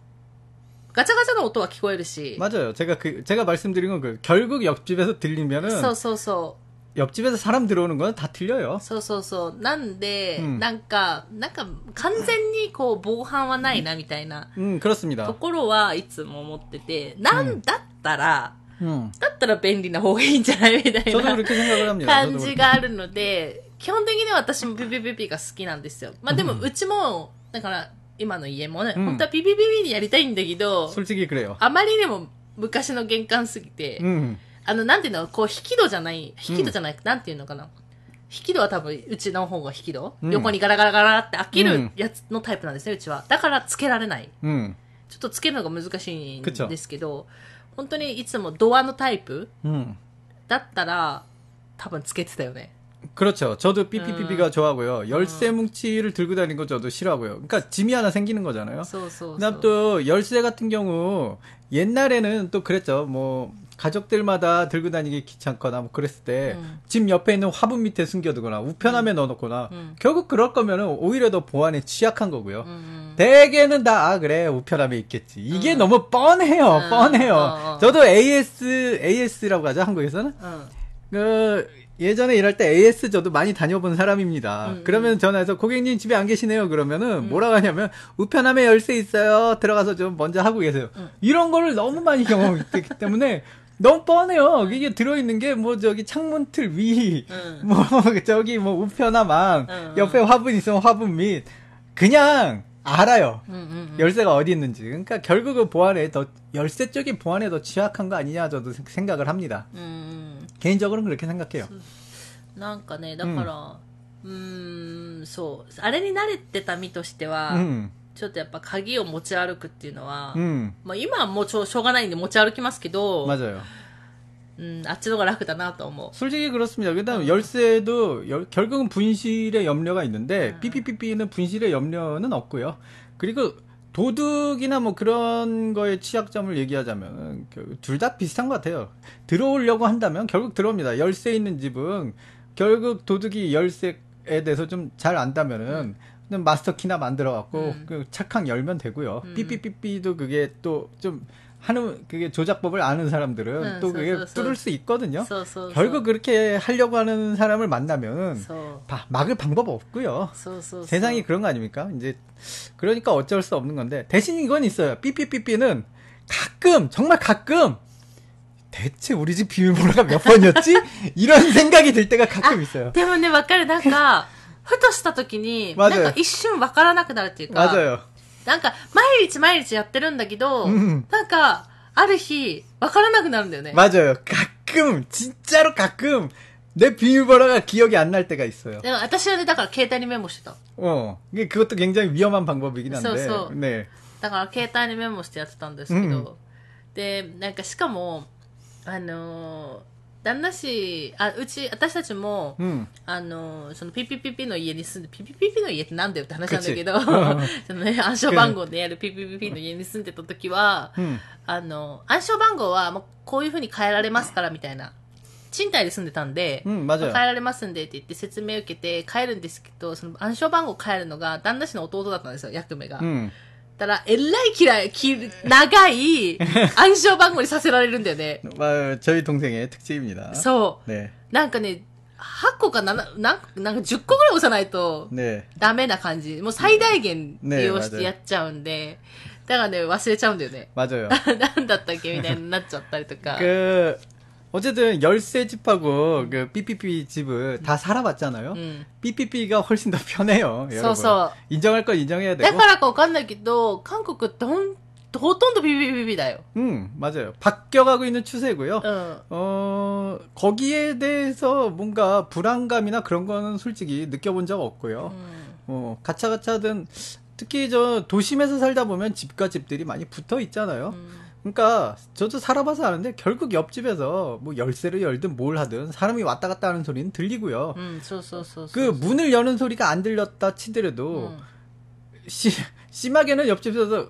Speaker 2: 음,
Speaker 1: ガチャガチャの音は聞こえるし、
Speaker 2: 맞아요. 제가 그, 제가 말씀드린 건 그, 결국 옆집에서 들리면은,
Speaker 1: そうそうそ
Speaker 2: 옆집에서 사람 들어오는 건 다 들려요.
Speaker 1: う。そうそうそう。なんで、
Speaker 2: うん
Speaker 1: なんか、なんか、完全にこう、防犯はないな、みたいな
Speaker 2: 음,
Speaker 1: と
Speaker 2: 그렇습니다.
Speaker 1: ころはいつも思ってて、なんだったら、
Speaker 2: 음.
Speaker 1: だったら便利な方がいいんじゃないみたい
Speaker 2: 저도
Speaker 1: な
Speaker 2: 그렇게 생각을 합니다.
Speaker 1: 感
Speaker 2: 저도
Speaker 1: じ
Speaker 2: 그렇게.
Speaker 1: があるので、基本的には私もピピピピが好きなんですよ。まあでも、
Speaker 2: うん
Speaker 1: うちも、だから、 今の家もね、
Speaker 2: うん
Speaker 1: 本当はピピピピにやりたいんだけど、
Speaker 2: 솔직히 그래요.
Speaker 1: あまりにも昔の玄関すぎて、
Speaker 2: 음.
Speaker 1: あの、なんていうの、こう、引き戸じゃない、引き戸じゃない、なんていうのかな。引き戸は多分、うちの方が引き戸、
Speaker 2: うん
Speaker 1: 横にガラガラガラって開ける
Speaker 2: うん
Speaker 1: やつのタイプなんですね、うちは。だから、つけられない。
Speaker 2: 음.
Speaker 1: ちょっとつけるのが難しいん
Speaker 2: くっちょ
Speaker 1: ですけど、本当にいつもドアのタイプ
Speaker 2: 음.
Speaker 1: だったら、多分つけてたよね。
Speaker 2: 그렇죠. 저도 삐삐삐삐가 음. 좋아하고요. 열쇠 뭉치를 들고 다니는 거 저도 싫어하고요. 그러니까 짐이 하나 생기는 거잖아요. 그다음 또 열쇠 같은 경우 옛날에는 또 그랬죠. 뭐 가족들마다 들고 다니기 귀찮거나 뭐 그랬을 때집
Speaker 1: 음.
Speaker 2: 옆에 있는 화분 밑에 숨겨두거나 우편함에 넣어놓거나 결국 그럴 거면은 오히려 더 보안에 취약한 거고요. 대개는 다, 아, 그래, 우편함에 있겠지. 이게 너무 뻔해요, 뻔해요.
Speaker 1: 어, 어.
Speaker 2: 저도 AS, AS라고 하죠, 한국에서는?
Speaker 1: 어.
Speaker 2: 그, 예전에 일할 때 AS 저도 많이 다녀본 사람입니다.
Speaker 1: 음, 음,
Speaker 2: 그러면 전화해서 고객님 집에 안 계시네요. 그러면은 음. 뭐라고 하냐면 우편함에 열쇠 있어요. 들어가서 좀 먼저 하고 계세요.
Speaker 1: 음.
Speaker 2: 이런 거를 너무 많이 경험했기 때문에 너무 뻔해요. 이게 들어있는 게 뭐 저기 창문 틀 위,
Speaker 1: 음.
Speaker 2: 뭐 저기 뭐 우편함 안,
Speaker 1: 음,
Speaker 2: 옆에 화분 있으면 화분 밑. 그냥 알아요.
Speaker 1: 음, 음, 음.
Speaker 2: 열쇠가 어디 있는지. 그러니까 결국은 보안에 더 열쇠 쪽이 보안에 더 취약한 거 아니냐 저도 생각을 합니다.
Speaker 1: うんうん。
Speaker 2: 개인적으로는 그렇게 생각해요.
Speaker 1: なんかね、だから、うーん、そう。あれに慣れてた身としては、
Speaker 2: 음,
Speaker 1: ちょっとやっぱ鍵を持ち歩くっていうのは、
Speaker 2: 음,
Speaker 1: まあ今はもうちょしょうがないんで持ち歩きますけど、
Speaker 2: 맞아요.
Speaker 1: うん、あっちの方が楽だなと思う。
Speaker 2: 솔직히 그렇습니다. 그다음 열쇠도 열- 결국은 분실의 염려가 있는데
Speaker 1: 음.
Speaker 2: 삐삐삐삐는 분실의 염려는 없고요. 그리고 도둑이나 뭐 그런 거에 취약점을 얘기하자면 둘 다 비슷한 것 같아요. 들어오려고 한다면 결국 들어옵니다. 열쇠 있는 집은 결국 도둑이 열쇠에 대해서 좀 잘 안다면은 그냥 마스터 키나 만들어 갖고
Speaker 1: 음.
Speaker 2: 그 착항 열면 되고요.
Speaker 1: 음.
Speaker 2: 삐삐삐삐도 그게 또 좀 하는 그게 조작법을 아는 사람들은
Speaker 1: 음,
Speaker 2: 또
Speaker 1: 서-
Speaker 2: 그게
Speaker 1: 서- 서-
Speaker 2: 뚫을 수 있거든요.
Speaker 1: そうそうそう。
Speaker 2: 결국 그렇게 하려고 하는 사람을 만나면
Speaker 1: そう。
Speaker 2: 바- 막을 방법 없고요.
Speaker 1: そうそうそう。
Speaker 2: 세상이 그런 거 아닙니까? 이제 그러니까 어쩔 수 없는 건데 대신 이건 있어요. 삐삐삐삐는 가끔 정말 가끔 대체 우리 집 비밀번호가 몇 번이었지? 이런 생각이 들 때가 가끔 있어요.
Speaker 1: でもね、わかる。なんか、ふとした時に、
Speaker 2: 맞아요
Speaker 1: なんか一瞬わからなくなるっていうか、
Speaker 2: 맞아요.
Speaker 1: なんか、毎日毎日やってるんだけど、
Speaker 2: うん
Speaker 1: なんか、ある日、わからなくなるんだよね。
Speaker 2: 맞아요. 가끔 진짜로 가끔 내 비밀번호가 기억이 안 날 때가 있어요.
Speaker 1: でも私はね、だから携帯にメモしてた。
Speaker 2: 어, 이게 그것도 굉장히 위험한 방법이긴 한데.
Speaker 1: 소, 소.
Speaker 2: 네.
Speaker 1: だから携帯にメモしてやってたんですけど、
Speaker 2: うん
Speaker 1: で、なんかしかも、あのー 旦那氏、あ、うち、私たちも、
Speaker 2: うん、
Speaker 1: あの、そのピピピピの家に住んで、ピピピピの家ってなんだよって話なんだけど、そのね、暗証番号でやるピピピピの家に住んでた時は、
Speaker 2: うん、
Speaker 1: あの、暗証番号はもうこういうふうに変えられますからみたいな。賃貸で住んでたんで、
Speaker 2: うん、変
Speaker 1: えられますんでって言って説明受けて変えるんですけど、その暗証番号変えるのが旦那氏の弟だったんですよ、役目が。
Speaker 2: うん。
Speaker 1: だから、えらい嫌い、き長い暗証番号にさせられるんだよね。
Speaker 2: 아, 저희 동생의 특징입니다.
Speaker 1: そ
Speaker 2: 네.
Speaker 1: う。なんかね、8個か7、なんかなんか10個ぐらい押さないと
Speaker 2: 네.
Speaker 1: ダメな感じ。もう最大限利用し
Speaker 2: ね
Speaker 1: てやっちゃうんで、だからね、忘れちゃうんだよね。
Speaker 2: 맞아요.
Speaker 1: なんだったっけみたいになっちゃったりとか。
Speaker 2: 그 어쨌든 열쇠 집하고 그 삐삐삐 집을 다 살아봤잖아요.
Speaker 1: うん。
Speaker 2: 삐삐삐가 훨씬 더 편해요. 여러분.
Speaker 1: 서서.
Speaker 2: 인정할 건 인정해야
Speaker 1: だ
Speaker 2: 되고.
Speaker 1: からかわかんないけど、韓国ってほん、ほとんどビビビビビだよ。
Speaker 2: 음, 맞아요. 바뀌어가고 있는 추세고요.
Speaker 1: うん。
Speaker 2: 어, 거기에 대해서 뭔가 불안감이나 그런 거는 솔직히 느껴본 적 없고요.
Speaker 1: うん
Speaker 2: 어, 가차가차든 특히 저 도심에서 살다 보면 집과 집들이 많이 붙어 있잖아요.
Speaker 1: うん
Speaker 2: 그러니까 저도 살아봐서 아는데 결국 옆집에서 뭐 열쇠를 열든 뭘 하든 사람이 왔다 갔다 하는 소리는 들리고요.
Speaker 1: 음,
Speaker 2: 그 문을 여는 소리가 안 들렸다 치더라도 음. 심하게는 옆집에서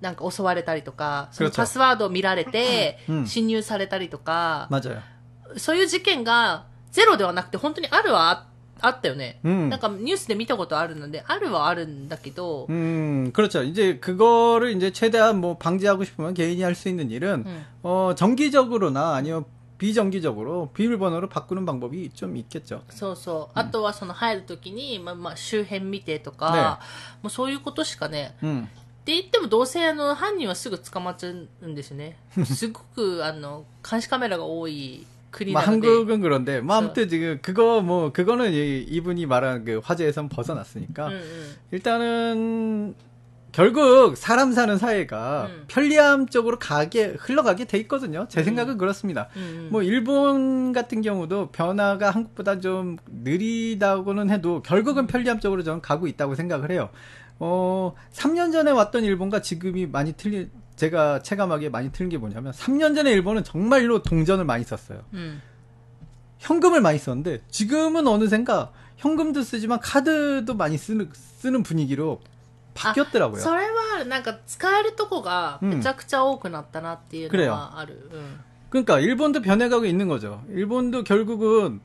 Speaker 1: なんか襲われたりとか、その
Speaker 2: 그렇죠
Speaker 1: パスワードを見られて
Speaker 2: う、ん
Speaker 1: 侵入されたりとか、
Speaker 2: 맞아요.
Speaker 1: そういう事件がゼロではなくて本当にあるはああったよね。
Speaker 2: 음.
Speaker 1: なんかニュースで見たことあるので、あるはあるんだけど、
Speaker 2: 음, 그렇죠. 이제 그거를 이제 최대한 뭐 방지하고 싶으면 개인이 할 수 있는 일은
Speaker 1: うん
Speaker 2: 어, 정기적으로나 아니면 비정기적으로 비밀번호를 바꾸는 방법이 좀 있겠죠.
Speaker 1: そうそう。あとはその入るときに、まあまあ周辺見てとか、
Speaker 2: ね
Speaker 1: もうそういうことしかね。
Speaker 2: 음.
Speaker 1: って言ってもどうせあの犯人はすぐ捕まっちゃうんですよね。すごくあの監視カメラが多い国
Speaker 2: 뭐
Speaker 1: なので。
Speaker 2: 한국은 그런데 뭐 아무튼 지금 그거 뭐 그거는 이- 이분이 말한 그 화제에선 벗어났으니까
Speaker 1: うんうん。
Speaker 2: 일단은 결국 사람 사는 사회가
Speaker 1: 음.
Speaker 2: 편리함 쪽으로 가게 흘러가게 돼 있거든요. 제 생각은 그렇습니다.
Speaker 1: うんうん。
Speaker 2: 뭐 일본 같은 경우도 변화가 한국보다 좀 느리다고는 해도 결국은 편리함 쪽으로 저는 가고 있다고 생각을 해요. 어, 3년 전에 왔던 일본과 지금이 많이 틀린 제가 체감하기에 많이 틀린 게 뭐냐면 3년 전에 일본은 정말로 동전을 많이 썼어요.
Speaker 1: うん。
Speaker 2: 현금을 많이 썼는데 지금은 어느샌가 현금도 쓰지만 카드도 많이 쓰는 쓰는 분위기로 바뀌었더라고요.
Speaker 1: それはなんか使えるとこがめちゃくちゃ多くなったなっていうのはある。うん。
Speaker 2: 그러니까 일본도 변해가고 있는 거죠. 일본도 결국은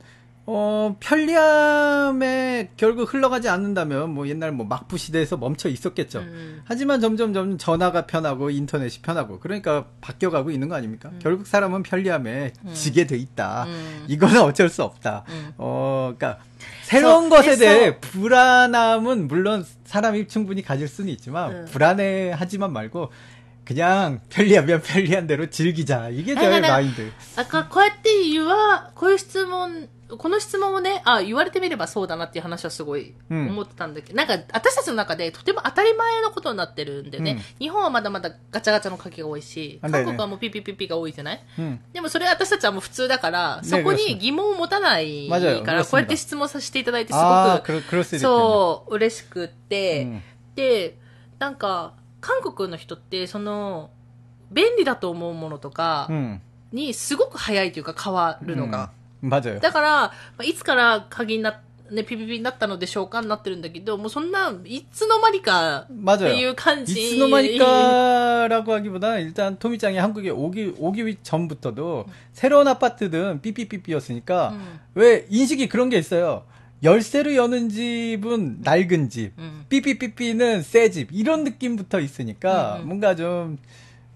Speaker 2: 어 편리함에 결국 흘러가지 않는다면 뭐 옛날 뭐 막부 시대에서 멈춰 있었겠죠.
Speaker 1: うんうん。
Speaker 2: 하지만 점점 점 전화가 편하고 인터넷이 편하고 그러니까 바뀌어가고 있는 거 아닙니까? 결국 사람은 편리함에
Speaker 1: 음.
Speaker 2: 지게 돼 있다.
Speaker 1: うん。
Speaker 2: 이거는 어쩔 수 없다.
Speaker 1: うん。
Speaker 2: 어, 그러니까 새로운
Speaker 1: 그래서-
Speaker 2: 것에 대해 불안함은 물론 사람이 충분히 가질 수는 있지만
Speaker 1: 응.
Speaker 2: 불안해하지만 말고 그냥 편리하면 편리한 대로 즐기자. 이게 저의
Speaker 1: 아니, 아니,
Speaker 2: 마인드.
Speaker 1: だからこうやって言わ、こういう質問、 この質問をね、あ言われてみればそうだなっていう話はすごい思ってたんだけど、うん、なんか私たちの中でとても当たり前のことになってるんでね、
Speaker 2: うん、
Speaker 1: 日本はまだまだガチャガチャの賭けが多いし、韓国はもうピピピピが多いじゃない、
Speaker 2: うん、
Speaker 1: でもそれ私たちはもう普通だから、そこに疑問を持たないから、こうやって質問させていただいてすごく、そう、嬉しくって、で、なんか、韓国の人って、その、便利だと思うものとかにすごく早いというか変わるのが。
Speaker 2: 음. 맞아요.
Speaker 1: だから、まあいつから鍵にな、ね、ピピピになったのでしょうかになってるんだけど、もうそんな、いつの間にかってい
Speaker 2: 맞아요.
Speaker 1: う感じ。
Speaker 2: 이츠노마니까라고 하기보다 일단 토미짱이 한국에 오기 오기 전부터도 새로운 아파트든 삐삐삐삐였으니까
Speaker 1: うん。
Speaker 2: 왜 인식이 그런 게 있어요. 열쇠로 여는 집은 낡은 집,
Speaker 1: うん。
Speaker 2: 삐삐삐삐는 새 집, 이런 느낌부터 있으니까
Speaker 1: 음, 음.
Speaker 2: 뭔가 좀,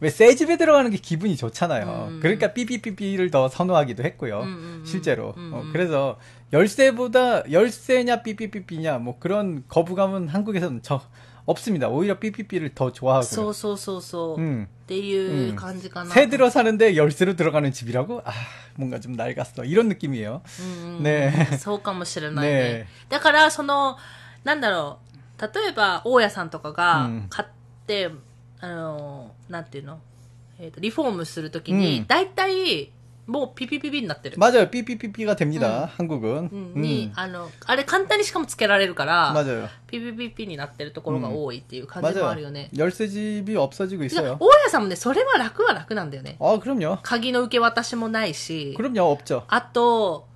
Speaker 2: 왜 새 집에 들어가는 게 기분이 좋잖아요.
Speaker 1: 음, 음.
Speaker 2: 그러니까 삐삐삐삐를 더 선호하기도 했고요.
Speaker 1: 음, 음,
Speaker 2: 실제로.
Speaker 1: 음,
Speaker 2: 어,
Speaker 1: 음.
Speaker 2: 그래서 열쇠보다, 열쇠냐 삐삐삐삐냐, 뭐 그런 거부감은 한국에서는 저, 없습니다. 오히려 삐삐삐를 더
Speaker 1: そ
Speaker 2: 좋아하고요.
Speaker 1: うそうそうそう。っ
Speaker 2: 음.
Speaker 1: ていう感じかな。
Speaker 2: 새 들어 사는데 열쇠로 들어가는 집이라고? 아, 뭔가 좀 낡았어. 이런 느낌이에요.
Speaker 1: うんうん
Speaker 2: ね
Speaker 1: そうかもしれないね。
Speaker 2: ね
Speaker 1: だから、その、なんだろう、例えば、大家さんとかが
Speaker 2: うん
Speaker 1: 買って、 あの、なんていうのえっ、と、リフォームするときに、
Speaker 2: うん
Speaker 1: 大体、 もうピピピピになってる。
Speaker 2: 맞아요. 삐삐삐삐가 됩니다. 한국은.
Speaker 1: うんに、あの、あれ簡単にしかもつけられるから、
Speaker 2: 맞아요.
Speaker 1: ピピピピになってるところが多いっていう感じもあるよ
Speaker 2: 맞아요.
Speaker 1: ね。
Speaker 2: 열쇠집이 없어지고
Speaker 1: いや
Speaker 2: 있어요.
Speaker 1: 大家さんもね、それは楽は楽なんだよね。
Speaker 2: 아, 그럼요.
Speaker 1: 鍵の受け渡しもないし、
Speaker 2: 그럼요. 없죠.
Speaker 1: あと、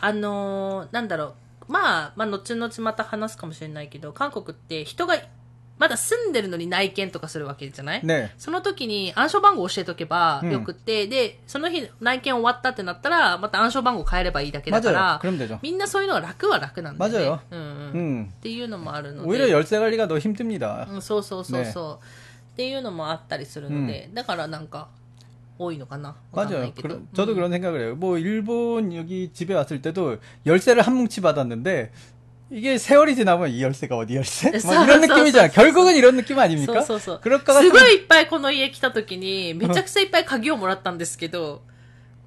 Speaker 1: あのーなんだろう、まあ、まあ、後々また話すかもしれないけど、韓国って人が、 まだ住んでるのに内見とかするわけじゃない
Speaker 2: 네.
Speaker 1: その時に暗証番号教えとけば
Speaker 2: うん
Speaker 1: よくって、で、その日内見終わったってなったら、また暗証番号変えればいいだけだか
Speaker 2: 맞아요.
Speaker 1: ら、
Speaker 2: 그럼 되죠.
Speaker 1: みんなそういうのが楽は楽なんだよね。
Speaker 2: 맞아요
Speaker 1: うんうん。
Speaker 2: 음.
Speaker 1: っていうのもあるので。
Speaker 2: 오히려 열쇠 관리가 더 힘듭니다.
Speaker 1: うん、そうそうそうそう、っていうのもあったりするので、だからなんか、多いのかな。わかんない
Speaker 2: 맞아요.
Speaker 1: けど
Speaker 2: 그런- 저도 그런 생각을 해요. 뭐 일본 여기 집에 왔을 때도 열쇠를 한 뭉치 받았는데 이게 세월이 지나면 이 열쇠가 어디 열쇠? 뭐
Speaker 1: 서-
Speaker 2: 이런
Speaker 1: 서-
Speaker 2: 느낌이잖아.
Speaker 1: 서-
Speaker 2: 결국은 이런 느낌
Speaker 1: そう
Speaker 2: 아닙니까?
Speaker 1: そうそう。
Speaker 2: 그럴 것
Speaker 1: す
Speaker 2: 같은
Speaker 1: ごいいっぱいこの家来た時に、めちゃくちゃいっぱい鍵をもらったんですけど、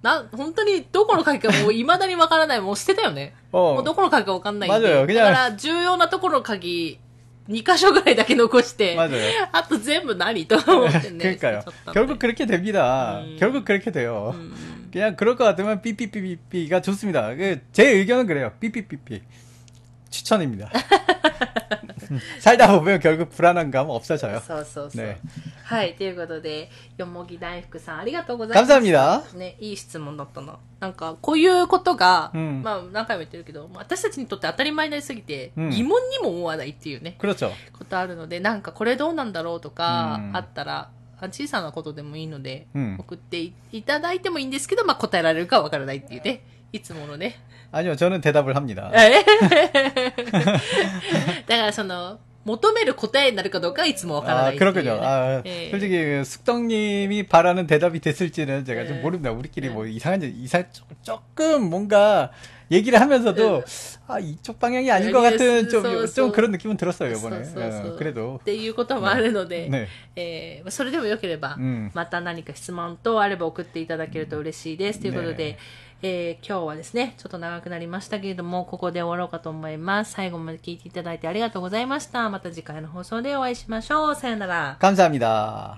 Speaker 1: な、本当にどこの鍵かもう未だにわからない。もう捨てたよね。も
Speaker 2: 어.
Speaker 1: うどこの鍵かわかんないんで。
Speaker 2: まだよ
Speaker 1: だから重要なところの鍵、2箇所ぐらいだけ残して、
Speaker 2: 맞아요.
Speaker 1: あと全部何と思ってね。
Speaker 2: 그러니까요.
Speaker 1: 捨てちゃったんで
Speaker 2: 결국 그렇게 됩니다.
Speaker 1: 음.
Speaker 2: 결국 그렇게 돼요.
Speaker 1: うん
Speaker 2: 그냥 그럴 것 같으면 삐삐삐삐삐가 좋습니다. 그 제 의견은 그래요. 삐삐삐삐. 추천입니다. 살다 보면 결국 불안한 감 없어져요.
Speaker 1: そうそうそう。
Speaker 2: ね
Speaker 1: はい、ということで、よもぎ大福さん、ありがとうございます。
Speaker 2: 감사합니다.
Speaker 1: ね、いい質問だったな。なんか、こういうことが、
Speaker 2: うん
Speaker 1: まあ、何回も言ってるけど、まあ私たちにとって当たり前になりすぎて、
Speaker 2: うん
Speaker 1: 疑問にも思わないっていうね、
Speaker 2: 그렇죠.
Speaker 1: ことあるので、なんかこれどうなんだろうとか、
Speaker 2: うん
Speaker 1: あったら、あ小さなことでもいいので、
Speaker 2: うん
Speaker 1: 送っていいただいてもいいんですけど、まあ答えられるかわからないっていうね、 いつものね。
Speaker 2: 아니요, 저는 대답을 합니다.
Speaker 1: えだからその、求める答えになるかどうかはいつもわからな
Speaker 2: 아,
Speaker 1: いっていう、ね。
Speaker 2: 그렇군요. 아,
Speaker 1: 예.
Speaker 2: 솔직히 그 숙덕님이 바라는 대답이 됐을지는 제가
Speaker 1: 예.
Speaker 2: 좀 모릅니다. 우리끼리
Speaker 1: 예.
Speaker 2: 뭐 이상한 이상 조금 뭔가 얘기를 하면서도 아 이쪽 방향이 아닌 것 같은 좀,
Speaker 1: 예. 소-
Speaker 2: 좀
Speaker 1: 소-
Speaker 2: 그런 느낌은 들었어요 이번에.
Speaker 1: そうそうそう
Speaker 2: 어, 그래도
Speaker 1: っていうこともあるので、
Speaker 2: 네.
Speaker 1: えーまあそれでもよければ、
Speaker 2: うん
Speaker 1: また何か質問等あれば送っていただけると嬉しいです。ということで、
Speaker 2: ね
Speaker 1: えー今日はですね、ちょっと長くなりましたけれども、ここで終わろうかと思います。最後まで聞いていただいてありがとうございました。また次回の放送でお会いしましょう。さよなら。
Speaker 2: 감사합니다.